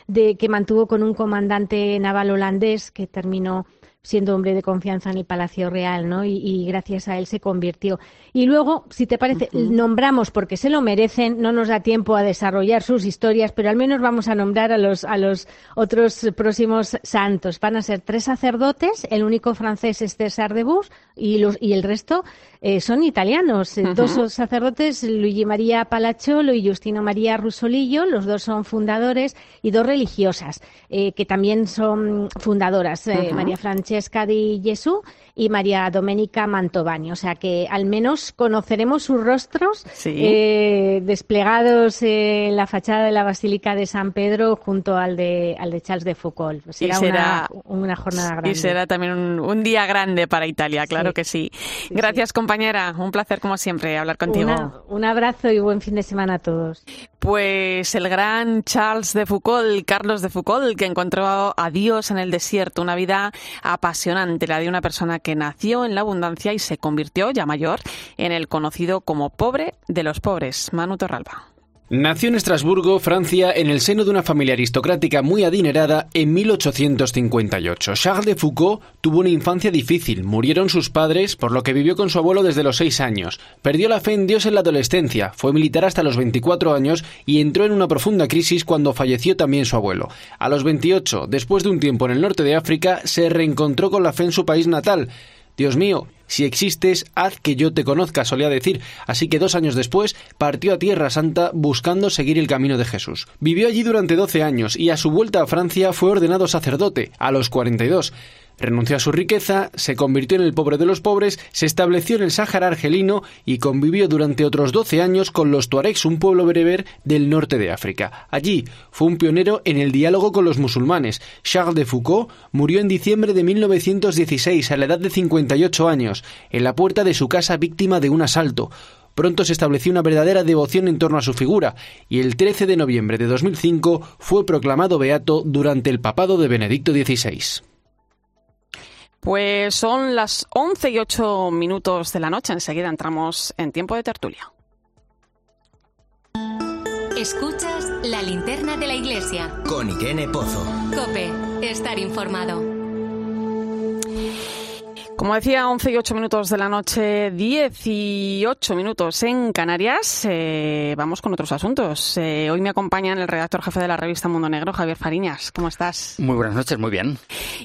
S32: de, que mantuvo con un comandante naval holandés que terminó siendo hombre de confianza en el Palacio Real, ¿no? Y, gracias a él se convirtió. Y luego, si te parece, nombramos porque se lo merecen, no nos da tiempo a desarrollar sus historias, pero al menos vamos a nombrar a los, a los otros próximos santos. Van a ser tres sacerdotes, el único francés es César de Bus y, los, y el resto eh, son italianos. Dos sacerdotes, Luigi María Palacciolo y Justino María Rusolillo, los dos son fundadores, y dos religiosas, eh, que también son fundadoras, eh, María Francesca Francesca di Gesù y María Doménica Mantovani. O sea que al menos conoceremos sus rostros eh, desplegados en la fachada de la Basílica de San Pedro junto al de, al de Charles de Foucault. Será, una, jornada grande.
S1: Y será también un, día grande para Italia, claro que sí. Gracias, compañera. Un placer, como siempre, hablar contigo.
S32: un abrazo y buen fin de semana a todos.
S1: Pues el gran Charles de Foucault, Carlos de Foucault, que encontró a Dios en el desierto, una vida apasionante, la de una persona que que nació en la abundancia y se convirtió, ya mayor, en el conocido como pobre de los pobres, Manu Torralba.
S4: Nació en Estrasburgo, Francia, en el seno de una familia aristocrática muy adinerada en 1858. Charles de Foucault tuvo una infancia difícil. Murieron sus padres, por lo que vivió con su abuelo desde los seis años. Perdió la fe en Dios en la adolescencia, fue militar hasta los 24 años y entró en una profunda crisis cuando falleció también su abuelo. A los 28, después de un tiempo en el norte de África, se reencontró con la fe en su país natal. Dios mío, si existes, haz que yo te conozca, solía decir. Así que dos años después partió a Tierra Santa buscando seguir el camino de Jesús. Vivió allí durante 12 años y a su vuelta a Francia fue ordenado sacerdote, a los 42. Renunció a su riqueza, se convirtió en el pobre de los pobres, se estableció en el Sáhara argelino y convivió durante otros 12 años con los tuaregs, un pueblo bereber del norte de África. Allí fue un pionero en el diálogo con los musulmanes. Charles de Foucault murió en diciembre de 1916 a la edad de 58 años, en la puerta de su casa víctima de un asalto. Pronto se estableció una verdadera devoción en torno a su figura, y el 13 de noviembre de 2005 fue proclamado beato durante el papado de Benedicto XVI.
S1: Pues son las 11 y 8 minutos de la noche. Enseguida entramos en tiempo de tertulia.
S2: Escuchas la linterna de la iglesia.
S3: Con Irene Pozo.
S2: Cope, estar informado.
S1: Como decía, 11 y 8 minutos de la noche, 18 minutos en Canarias. Eh, vamos con otros asuntos. Eh, hoy me acompaña el redactor jefe de la revista Mundo Negro, Javier Fariñas. ¿Cómo estás?
S33: Muy buenas noches, muy bien.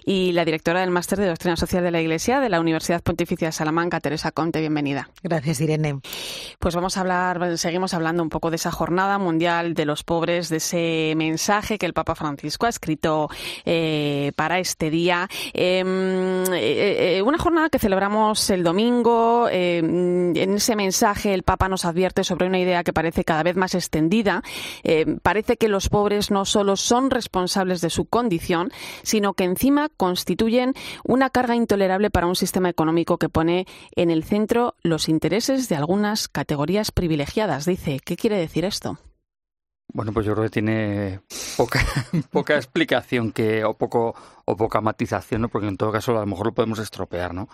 S1: Y la directora del Máster de Doctrina Social de la Iglesia de la Universidad Pontificia de Salamanca, Teresa Conte, bienvenida.
S21: Gracias, Irene.
S1: Pues vamos a hablar, seguimos hablando un poco de esa Jornada Mundial de los Pobres, de ese mensaje que el Papa Francisco ha escrito eh, para este día. Em, una jornada que celebramos el domingo. Eh, en ese mensaje el Papa nos advierte sobre una idea que parece cada vez más extendida. Eh, parece que los pobres no solo son responsables de su condición, sino que encima constituyen una carga intolerable para un sistema económico que pone en el centro los intereses de algunas categorías privilegiadas. Dice, ¿qué quiere decir esto?
S33: Bueno, pues yo creo que tiene poca, explicación que, o, poco, o poca matización, ¿no? porque en todo caso a lo mejor lo podemos estropear. ¿no?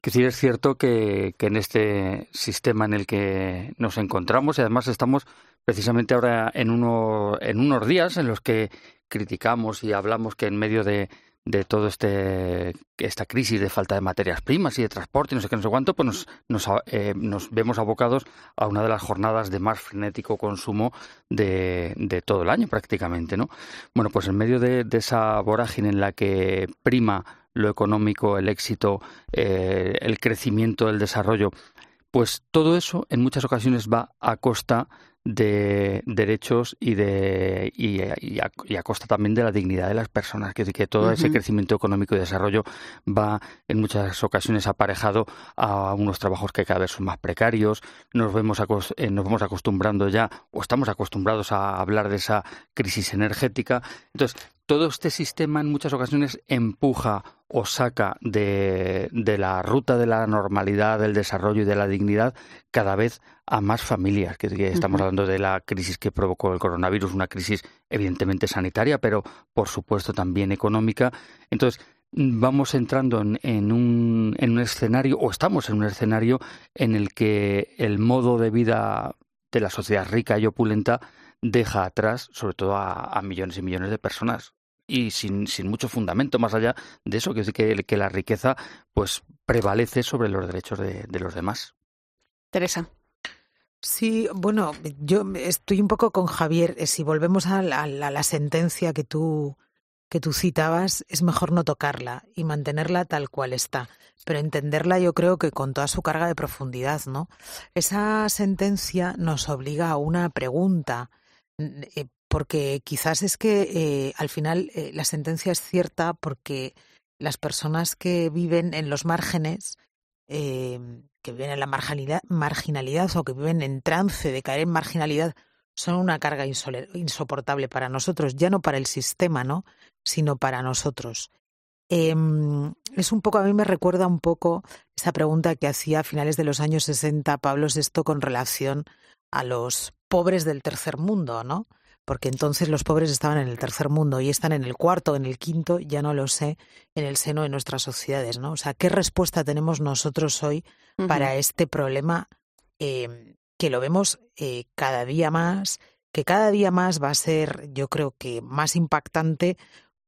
S33: Que sí es cierto que, en este sistema en el que nos encontramos, y además estamos precisamente ahora en unos días en los que criticamos y hablamos que en medio de, de todo este esta crisis de falta de materias primas y de transporte y no sé qué no sé cuánto pues nos nos, eh, nos vemos abocados a una de las jornadas de más frenético consumo de, de todo el año prácticamente no bueno pues en medio de, de esa vorágine en la que prima lo económico el éxito eh, el crecimiento el desarrollo pues todo eso en muchas ocasiones va a costa de derechos y de y, a, costa también de la dignidad de las personas. Que, que todo ese crecimiento económico y desarrollo va en muchas ocasiones aparejado a unos trabajos que cada vez son más precarios. Nos vemos eh, nos vamos acostumbrando ya o estamos acostumbrados a hablar de esa crisis energética. Entonces todo este sistema en muchas ocasiones empuja o saca de, de, la ruta de la normalidad, del desarrollo y de la dignidad cada vez a más familias. Que, estamos hablando de la crisis que provocó el coronavirus, una crisis evidentemente sanitaria, pero por supuesto también económica. Entonces, vamos entrando en, en, un, en un escenario, o estamos en un escenario en el que el modo de vida de la sociedad rica y opulenta deja atrás, sobre todo a millones y millones de personas y sin, sin mucho fundamento más allá de eso, que que, que la riqueza pues prevalece sobre los derechos de, de los demás.
S1: Teresa.
S21: Sí, bueno, yo estoy un poco con Javier. Eh, si volvemos a la, a la, sentencia que tú, que tú citabas, es mejor no tocarla y mantenerla tal cual está. Pero entenderla yo creo que con toda su carga de profundidad, ¿no? Esa sentencia nos obliga a una pregunta. Porque quizás es que eh, al final eh, la sentencia es cierta porque las personas que viven en los márgenes, eh, que viven en la marginalidad, marginalidad o que viven en trance de caer en marginalidad, son una carga insoportable para nosotros, ya no para el sistema, ¿no? sino para nosotros. Eh, es un poco, a mí me recuerda un poco esa pregunta que hacía a finales de los años 60 Pablo VI con relación a los pobres del tercer mundo, ¿no? Porque entonces los pobres estaban en el tercer mundo y están en el cuarto, en el quinto, ya no lo sé, en el seno de nuestras sociedades, ¿no? O sea, ¿qué respuesta tenemos nosotros hoy para este problema eh, que lo vemos eh, cada día más, que cada día más va a ser, yo creo que más impactante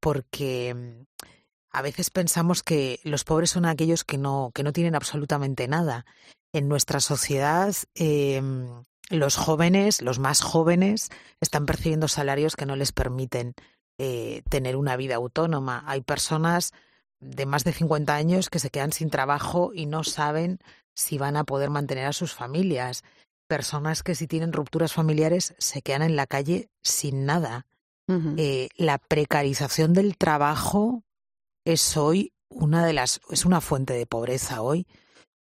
S21: porque mm, a veces pensamos que los pobres son aquellos que no, que no tienen absolutamente nada. En nuestra sociedad eh, los jóvenes, los más jóvenes, están percibiendo salarios que no les permiten eh, tener una vida autónoma. Hay personas de más de 50 años que se quedan sin trabajo y no saben si van a poder mantener a sus familias. Personas que si tienen rupturas familiares se quedan en la calle sin nada. eh, la precarización del trabajo es hoy una de las es una fuente de pobreza hoy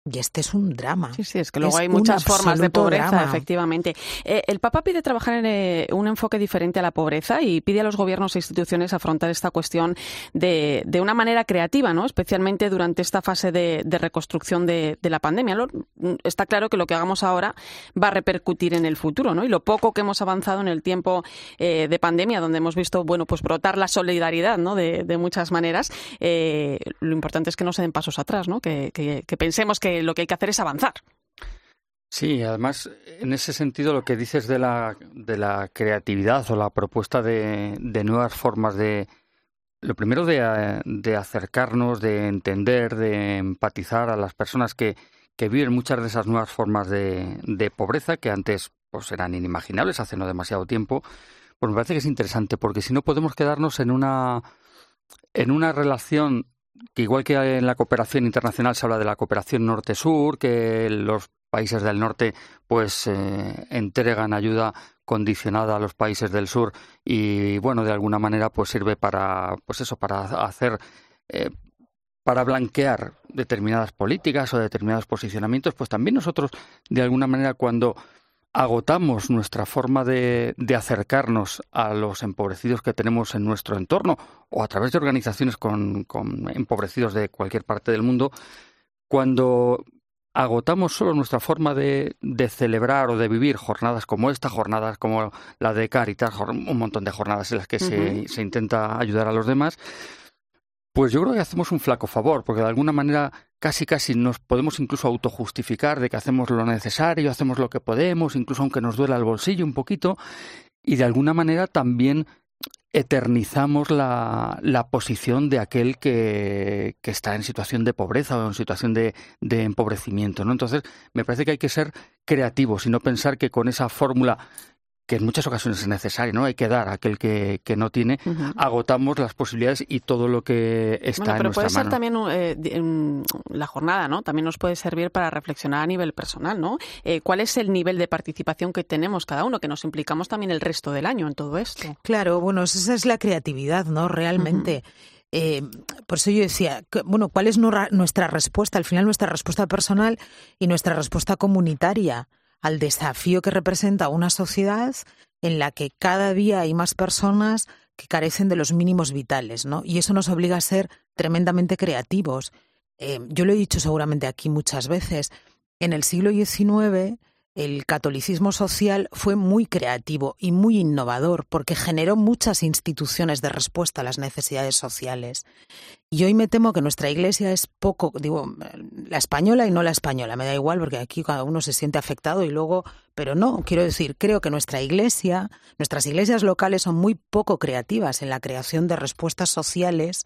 S21: y este es un drama.
S1: Sí, sí, es que luego hay muchas formas de pobreza, efectivamente. Eh, el Papa pide trabajar en eh, un enfoque diferente a la pobreza y pide a los gobiernos e instituciones afrontar esta cuestión de, de una manera creativa, ¿no? especialmente durante esta fase de, de reconstrucción de, de, la pandemia. Mm, está claro que lo que hagamos ahora va a repercutir en el futuro, ¿no? Y lo poco que hemos avanzado en el tiempo eh, de pandemia, donde hemos visto, bueno, pues brotar la solidaridad, ¿no? De, de muchas maneras, eh, lo importante es que no se den pasos atrás, ¿no? Que, que, que pensemos que lo que hay que hacer es avanzar.
S33: Sí, además, en ese sentido, lo que dices de la, de la creatividad o la propuesta de, de nuevas formas de, lo primero de, de, acercarnos, de entender, de empatizar a las personas que, que viven muchas de esas nuevas formas de, de pobreza que antes pues eran inimaginables hace no demasiado tiempo, pues me parece que es interesante, porque si no podemos quedarnos en una en una relación que igual que en la cooperación internacional se habla de la cooperación norte-sur, que los países del norte pues eh, entregan ayuda condicionada a los países del sur y bueno de alguna manera pues sirve para pues eso para hacer eh, para blanquear determinadas políticas o determinados posicionamientos pues también nosotros de alguna manera cuando agotamos nuestra forma de, de, acercarnos a los empobrecidos que tenemos en nuestro entorno o a través de organizaciones con, con, empobrecidos de cualquier parte del mundo, cuando agotamos solo nuestra forma de, de, celebrar o de vivir jornadas como esta, jornadas como la de Caritas, un montón de jornadas en las que uh -huh. se, se intenta ayudar a los demás, pues yo creo que hacemos un flaco favor, porque de alguna manera casi casi nos podemos incluso autojustificar de que hacemos lo necesario, hacemos lo que podemos, incluso aunque nos duela el bolsillo un poquito, y de alguna manera también eternizamos la, la posición de aquel que, que, está en situación de pobreza o en situación de, de empobrecimiento. ¿no? Entonces, me parece que hay que ser creativos y no pensar que con esa fórmula que en muchas ocasiones es necesario, ¿no? Hay que dar a aquel que, que no tiene, uh -huh. agotamos las posibilidades y todo lo que está
S1: bueno, pero
S33: en
S1: puede ser también eh, la jornada, ¿no? También nos puede servir para reflexionar a nivel personal, ¿no? Eh, ¿Cuál es el nivel de participación que tenemos cada uno, que nos implicamos también el resto del año en todo esto?
S21: Claro, bueno, esa es la creatividad, ¿no? Realmente. Uh -huh. Eh, por eso yo decía, que, bueno, ¿cuál es nuestra respuesta? Al final, nuestra respuesta personal y nuestra respuesta comunitaria al desafío que representa una sociedad en la que cada día hay más personas que carecen de los mínimos vitales, ¿no? Y eso nos obliga a ser tremendamente creativos. Eh, yo lo he dicho seguramente aquí muchas veces. En el siglo XIX el catolicismo social fue muy creativo y muy innovador porque generó muchas instituciones de respuesta a las necesidades sociales. Y hoy me temo que nuestra iglesia es poco, digo, la española y no la española, me da igual porque aquí cada uno se siente afectado y luego, pero no, quiero decir, creo que nuestra iglesia, nuestras iglesias locales son muy poco creativas en la creación de respuestas sociales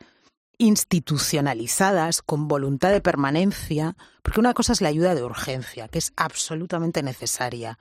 S21: institucionalizadas, con voluntad de permanencia, porque una cosa es la ayuda de urgencia, que es absolutamente necesaria,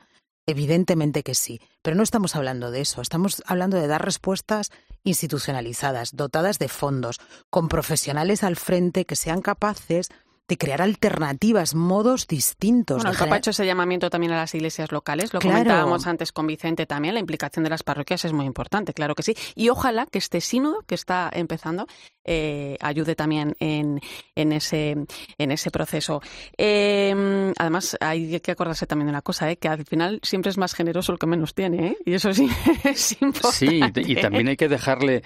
S21: evidentemente que sí, pero no estamos hablando de eso, estamos hablando de dar respuestas institucionalizadas, dotadas de fondos, con profesionales al frente que sean capaces de crear alternativas, modos distintos.
S1: Bueno, el Papa ha hecho ese llamamiento también a las iglesias locales, lo claro. comentábamos antes con Vicente también, la implicación de las parroquias es muy importante, claro que sí. Y ojalá que este sínodo que está empezando eh, ayude también en, en, ese, en ese proceso. Eh, además, hay que acordarse también de una cosa, ¿eh? que al final siempre es más generoso el que menos tiene, ¿eh? y eso sí es importante.
S33: Sí, y también hay que dejarle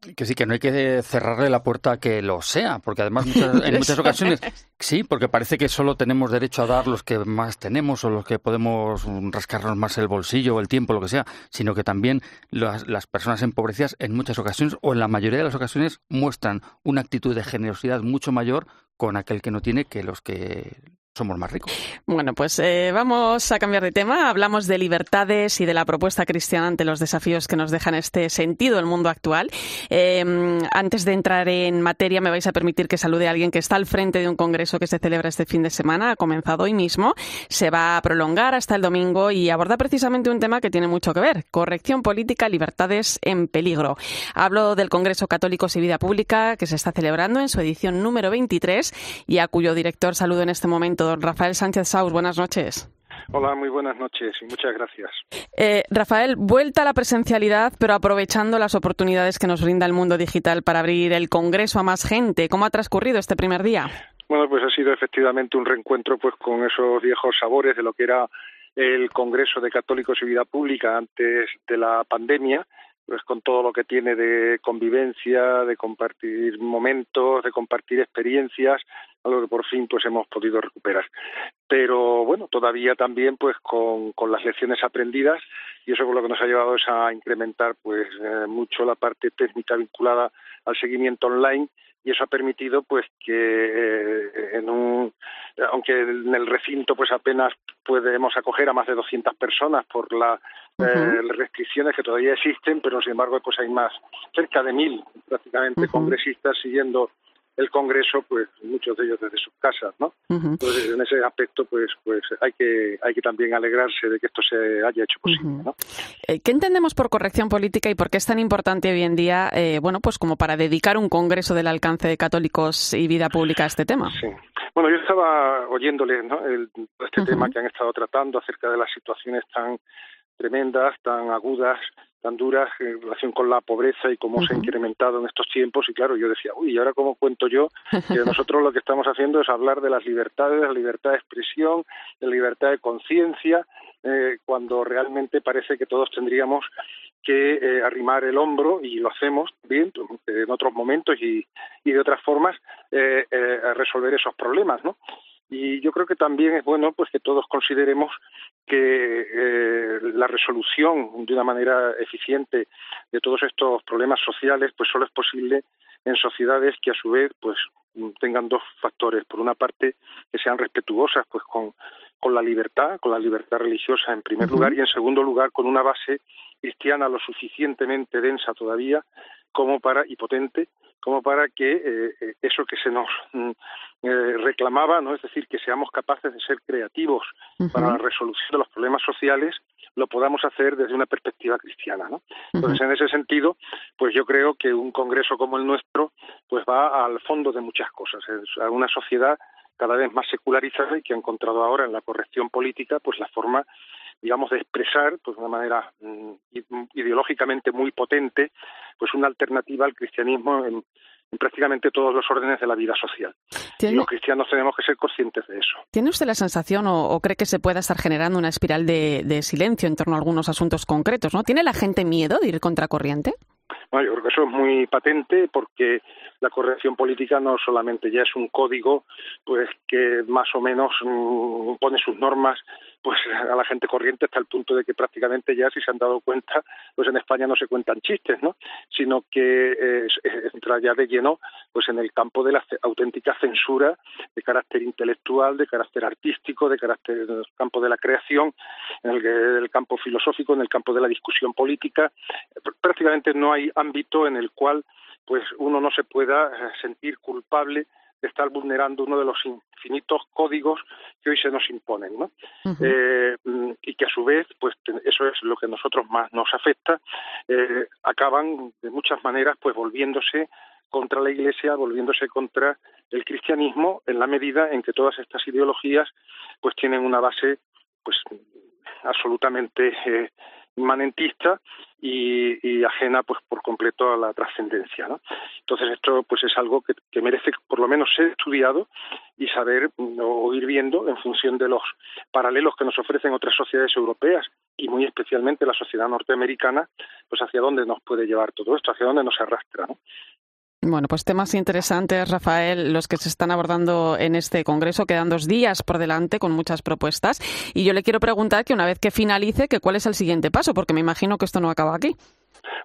S33: que sí, que no hay que cerrarle la puerta a que lo sea, porque además muchas, en muchas ocasiones sí, porque parece que solo tenemos derecho a dar los que más tenemos o los que podemos rascarnos más el bolsillo o el tiempo, lo que sea, sino que también las, las personas empobrecidas en muchas ocasiones o en la mayoría de las ocasiones muestran una actitud de generosidad mucho mayor con aquel que no tiene que los que somos más ricos.
S1: Bueno, pues eh, vamos a cambiar de tema. Hablamos de libertades y de la propuesta cristiana ante los desafíos que nos deja en este sentido el mundo actual. Eh, antes de entrar en materia, me vais a permitir que salude a alguien que está al frente de un congreso que se celebra este fin de semana. Ha comenzado hoy mismo. Se va a prolongar hasta el domingo y aborda precisamente un tema que tiene mucho que ver. Corrección política, libertades en peligro. Hablo del Congreso Católicos y Vida Pública que se está celebrando en su edición número 23 y a cuyo director saludo en este momento don Rafael Sánchez Saus. Buenas noches.
S34: Hola, muy buenas noches y muchas gracias.
S1: Eh, Rafael, vuelta a la presencialidad, pero aprovechando las oportunidades que nos brinda el mundo digital para abrir el Congreso a más gente. ¿Cómo ha transcurrido este primer día?
S34: Bueno, pues ha sido efectivamente un reencuentro pues con esos viejos sabores de lo que era el Congreso de Católicos y Vida Pública antes de la pandemia pues con todo lo que tiene de convivencia, de compartir momentos, de compartir experiencias, algo que por fin pues hemos podido recuperar. Pero bueno, todavía también pues con, con las lecciones aprendidas y eso con lo que nos ha llevado es a incrementar pues eh, mucho la parte técnica vinculada al seguimiento online y eso ha permitido pues que eh, en un aunque en el recinto pues apenas podemos acoger a más de 200 personas por las restricciones que todavía existen, pero sin embargo pues hay más, cerca de mil prácticamente congresistas siguiendo el Congreso, pues muchos de ellos desde sus casas, ¿no? Entonces, en ese aspecto, pues, pues hay que hay que también alegrarse de que esto se haya hecho posible, ¿no?
S1: Eh, ¿Qué entendemos por corrección política y por qué es tan importante hoy en día, eh, bueno, pues como para dedicar un Congreso del alcance de católicos y vida pública a este tema?
S34: Sí. Bueno, yo estaba oyéndole, ¿no? El, este tema que han estado tratando acerca de las situaciones tan tremendas, tan agudas tan duras en relación con la pobreza y cómo se ha incrementado en estos tiempos. Y claro yo decía uy y ahora cómo cuento yo que nosotros lo que estamos haciendo es hablar de las libertades de la libertad de expresión de la libertad de conciencia eh, cuando realmente parece que todos tendríamos que eh, arrimar el hombro y lo hacemos bien en otros momentos y, y de otras formas eh, eh, resolver esos problemas no y yo creo que también es bueno pues que todos consideremos que eh, la resolución de una manera eficiente de todos estos problemas sociales pues solo es posible en sociedades que a su vez pues tengan dos factores. Por una parte que sean respetuosas pues con con la libertad, con la libertad religiosa en primer lugar y en segundo lugar con una base cristiana lo suficientemente densa todavía como para y potente como para que eh, eh, eso que se nos mm, eh, reclamaba, no es decir, que seamos capaces de ser creativos para la resolución de los problemas sociales, lo podamos hacer desde una perspectiva cristiana, ¿no? Entonces, en ese sentido, pues yo creo que un congreso como el nuestro, pues va al fondo de muchas cosas, es a una sociedad cada vez más secularizada y que ha encontrado ahora en la corrección política, pues la forma digamos, de expresar, pues de una manera mm, ideológicamente muy potente, pues una alternativa al cristianismo en, prácticamente todos los órdenes de la vida social. Y los cristianos tenemos que ser conscientes de eso.
S1: ¿Tiene usted la sensación o, cree que se pueda estar generando una espiral de, de, silencio en torno a algunos asuntos concretos? ¿no? ¿Tiene la gente miedo de ir contracorriente?
S34: Bueno, yo creo que eso es muy patente porque la corrección política no solamente ya es un código pues que más o menos mm, pone sus normas pues a la gente corriente hasta el punto de que prácticamente ya si se han dado cuenta pues en España no se cuentan chistes no sino que eh, entra ya de lleno pues en el campo de la auténtica censura de carácter intelectual de carácter artístico de carácter en el campo de la creación en el, en campo filosófico en el campo de la discusión política. Prácticamente no hay ámbito en el cual pues uno no se pueda eh, sentir culpable estar vulnerando uno de los infinitos códigos que hoy se nos imponen, ¿no? eh, y que a su vez, pues eso es lo que a nosotros más nos afecta, eh, acaban de muchas maneras, pues volviéndose contra la Iglesia, volviéndose contra el cristianismo, en la medida en que todas estas ideologías, pues tienen una base, pues absolutamente eh, inmanentista y, ajena pues por completo a la trascendencia ¿no? entonces esto pues es algo que, merece por lo menos ser estudiado y saber o ir viendo en función de los paralelos que nos ofrecen otras sociedades europeas y muy especialmente la sociedad norteamericana pues hacia dónde nos puede llevar todo esto hacia dónde nos arrastra.
S1: Bueno, pues temas interesantes, Rafael, los que se están abordando en este Congreso. Quedan dos días por delante con muchas propuestas. Y yo le quiero preguntar que una vez que finalice, que cuál es el siguiente paso, porque me imagino que esto no acaba aquí.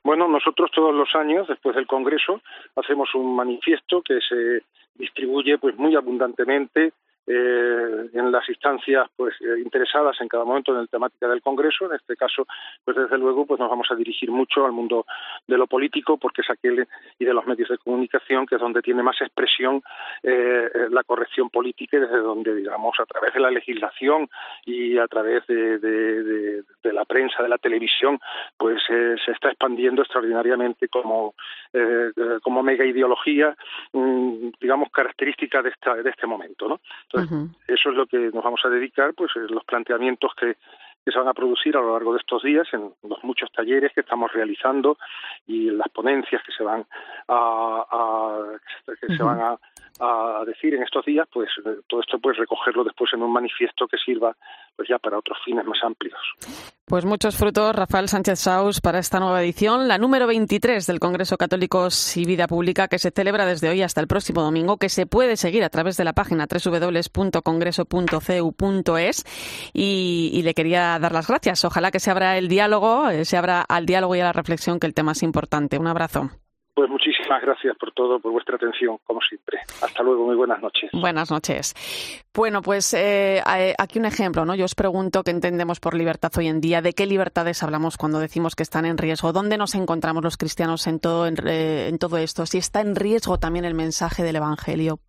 S34: Bueno, nosotros todos los años, después del Congreso, hacemos un manifiesto que se distribuye pues muy abundantemente eh, en las instancias pues eh, interesadas en cada momento en la temática del Congreso. En este caso, pues desde luego, pues nos vamos a dirigir mucho al mundo de lo político, porque es aquel y de los medios de comunicación que es donde tiene más expresión eh, la corrección política y desde donde, digamos, a través de la legislación y a través de, de, de, la prensa, de la televisión, pues se está expandiendo extraordinariamente como, como mega ideología, mm, digamos, característica de, esta, de este momento, ¿no? Eso es lo que nos vamos a dedicar, pues los planteamientos que, que se van a producir a lo largo de estos días en los muchos talleres que estamos realizando y las ponencias que se van a, a que se van a, a, decir en estos días, pues eh, todo esto pues recogerlo después en un manifiesto que sirva pues ya para otros fines más amplios.
S1: Pues muchos frutos, Rafael Sánchez Saus, para esta nueva edición, la número 23 del Congreso Católicos y Vida Pública, que se celebra desde hoy hasta el próximo domingo, que se puede seguir a través de la página www.congreso.cu.es y, y le quería dar las gracias. Ojalá que se abra el diálogo, eh, se abra al diálogo y a la reflexión, que el tema es importante. Un abrazo.
S34: Pues muchísimas gracias por todo, por vuestra atención, como siempre. Hasta luego, muy buenas noches.
S1: Buenas noches. Bueno, pues eh, aquí un ejemplo, ¿no? Yo os pregunto qué entendemos por libertad hoy en día, de qué libertades hablamos cuando decimos que están en riesgo, dónde nos encontramos los cristianos en todo, en, eh, en todo esto, si está en riesgo también el mensaje del Evangelio.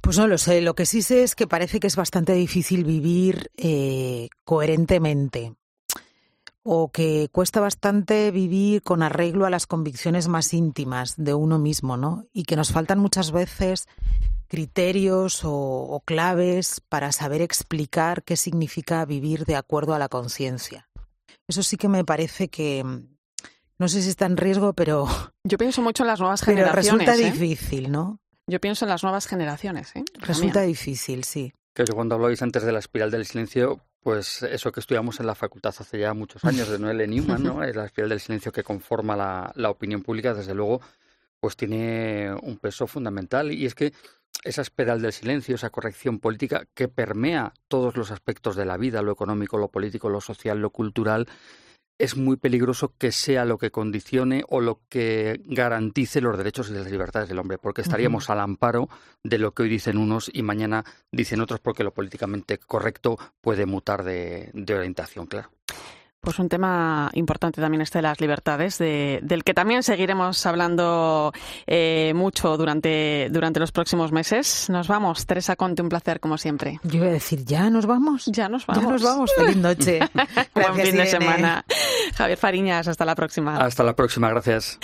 S21: Pues no lo sé. Lo que sí sé es que parece que es bastante difícil vivir eh, coherentemente o que cuesta bastante vivir con arreglo a las convicciones más íntimas de uno mismo, ¿no? Y que nos faltan muchas veces criterios o, claves para saber explicar qué significa vivir de acuerdo a la conciencia. Eso sí que me parece que no sé si está en riesgo, pero
S1: yo pienso mucho en las nuevas generaciones.
S21: Pero resulta
S1: ¿eh?
S21: difícil, ¿no?
S1: Yo pienso en las nuevas generaciones. ¿eh?
S21: Resulta difícil, sí.
S33: Que cuando hablabais antes de la espiral del silencio, pues eso que estudiamos en la facultad hace ya muchos años de Noel Newman, ¿no? la espiral del silencio que conforma la, la opinión pública, desde luego, pues tiene un peso fundamental. Y es que esa espiral del silencio, esa corrección política que permea todos los aspectos de la vida, lo económico, lo político, lo social, lo cultural, es muy peligroso que sea lo que condicione o lo que garantice los derechos y las libertades del hombre, porque estaríamos al amparo de lo que hoy dicen unos y mañana dicen otros, porque lo políticamente correcto puede mutar de, de orientación, claro.
S1: Pues un tema importante también este de las libertades, de, del que también seguiremos hablando eh, mucho durante, durante los próximos meses. Nos vamos. Teresa Conte, un placer como siempre.
S21: Yo iba a decir, ¿ya nos vamos?
S1: Ya nos vamos.
S21: Ya nos vamos. Feliz noche.
S1: Buen fin de semana. Javier Fariñas, hasta la próxima.
S33: Hasta la próxima, gracias.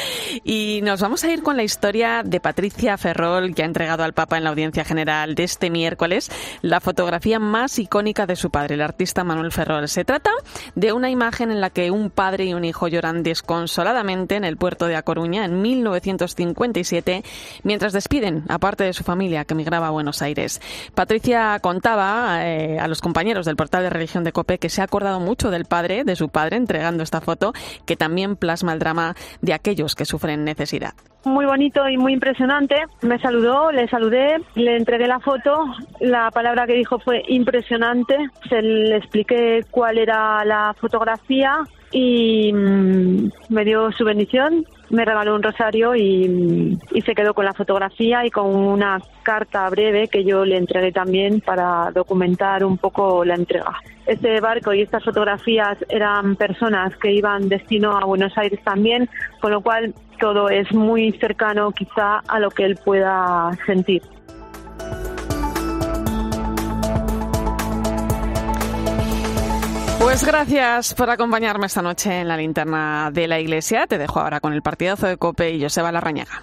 S1: Y nos vamos a ir con la historia de Patricia Ferrol, que ha entregado al Papa en la audiencia general de este miércoles la fotografía más icónica de su padre, el artista Manuel Ferrol. Se trata de una imagen en la que un padre y un hijo lloran desconsoladamente en el puerto de A Coruña en 1957 mientras despiden a parte de su familia que migraba a Buenos Aires. Patricia contaba eh, a los compañeros del portal de religión de COPE que se ha acordado mucho del padre, de su padre, entregando esta foto que también plasma el drama de aquellos que sufren necesidad
S35: muy bonito y muy impresionante. Me saludó, le saludé, le entregué la foto. La palabra que dijo fue impresionante. Se le expliqué cuál era la fotografía y mm, me dio su bendición, me regaló un rosario y, y, se quedó con la fotografía y con una carta breve que yo le entregué también para documentar un poco la entrega. Este barco y estas fotografías eran personas que iban destino a Buenos Aires también, con lo cual todo es muy cercano quizá a lo que él pueda sentir.
S1: Pues gracias por acompañarme esta noche en la linterna de la iglesia. Te dejo ahora con el partidazo de Cope y Joseba Larrañaga.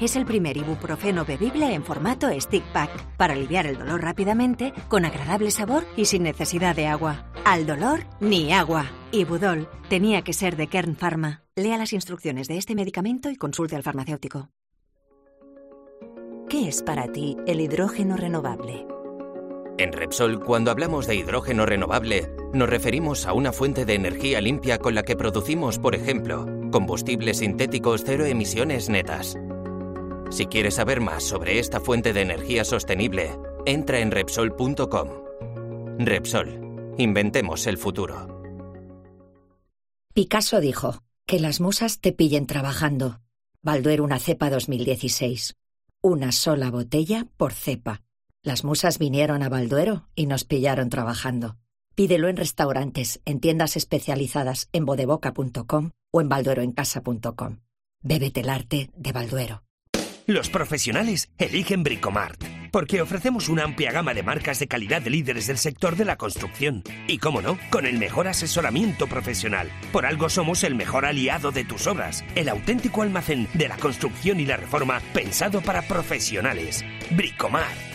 S36: es el primer ibuprofeno bebible en formato stick pack para aliviar el dolor rápidamente, con agradable sabor y sin necesidad de agua. Al dolor, ni agua. Ibudol tenía que ser de Kern Pharma. Lea las instrucciones de este medicamento y consulte al farmacéutico. ¿Qué es para ti el hidrógeno renovable?
S37: En Repsol, cuando hablamos de hidrógeno renovable, nos referimos a una fuente de energía limpia con la que producimos, por ejemplo, combustibles sintéticos cero emisiones netas. Si quieres saber más sobre esta fuente de energía sostenible, entra en Repsol.com. Repsol, inventemos el futuro.
S36: Picasso dijo, que las musas te pillen trabajando. Balduero una cepa 2016. Una sola botella por cepa.
S38: Las musas vinieron a Balduero y nos pillaron trabajando. Pídelo en restaurantes, en tiendas especializadas en bodeboca.com o en baldueroencasa.com. Bébete el arte de Balduero.
S39: Los profesionales eligen Bricomart, porque ofrecemos una amplia gama de marcas de calidad de líderes del sector de la construcción. Y cómo no, con el mejor asesoramiento profesional. Por algo somos el mejor aliado de tus obras, el auténtico almacén de la construcción y la reforma pensado para profesionales. Bricomart.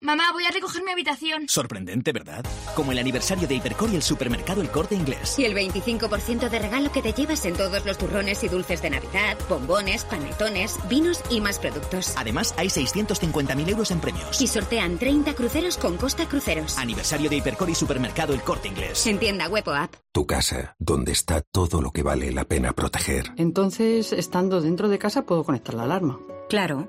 S40: Mamá, voy a recoger mi habitación.
S41: Sorprendente, ¿verdad? Como el aniversario de Hipercor y el supermercado El Corte Inglés.
S42: Y el 25% de regalo que te llevas en todos los turrones y dulces de Navidad, bombones, panetones, vinos y más productos.
S41: Además, hay 650.000 euros en premios.
S42: Y sortean 30 cruceros con Costa Cruceros.
S41: Aniversario de Hipercor y supermercado El Corte Inglés.
S42: En tienda web o app.
S43: Tu casa, donde está todo lo que vale la pena proteger.
S44: Entonces, estando dentro de casa, puedo conectar la alarma.
S45: Claro.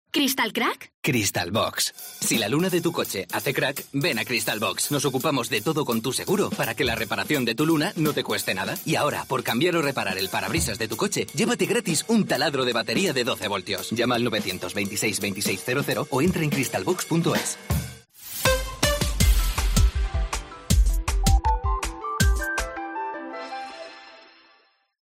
S42: ¿Crystal Crack?
S46: Crystal Box. Si la luna de tu coche hace crack, ven a Crystal Box. Nos ocupamos de todo con tu seguro para que la reparación de tu luna no te cueste nada. Y ahora, por cambiar o reparar el parabrisas de tu coche, llévate gratis un taladro de batería de 12 voltios. Llama al 926 2600 o entra en crystalbox.es.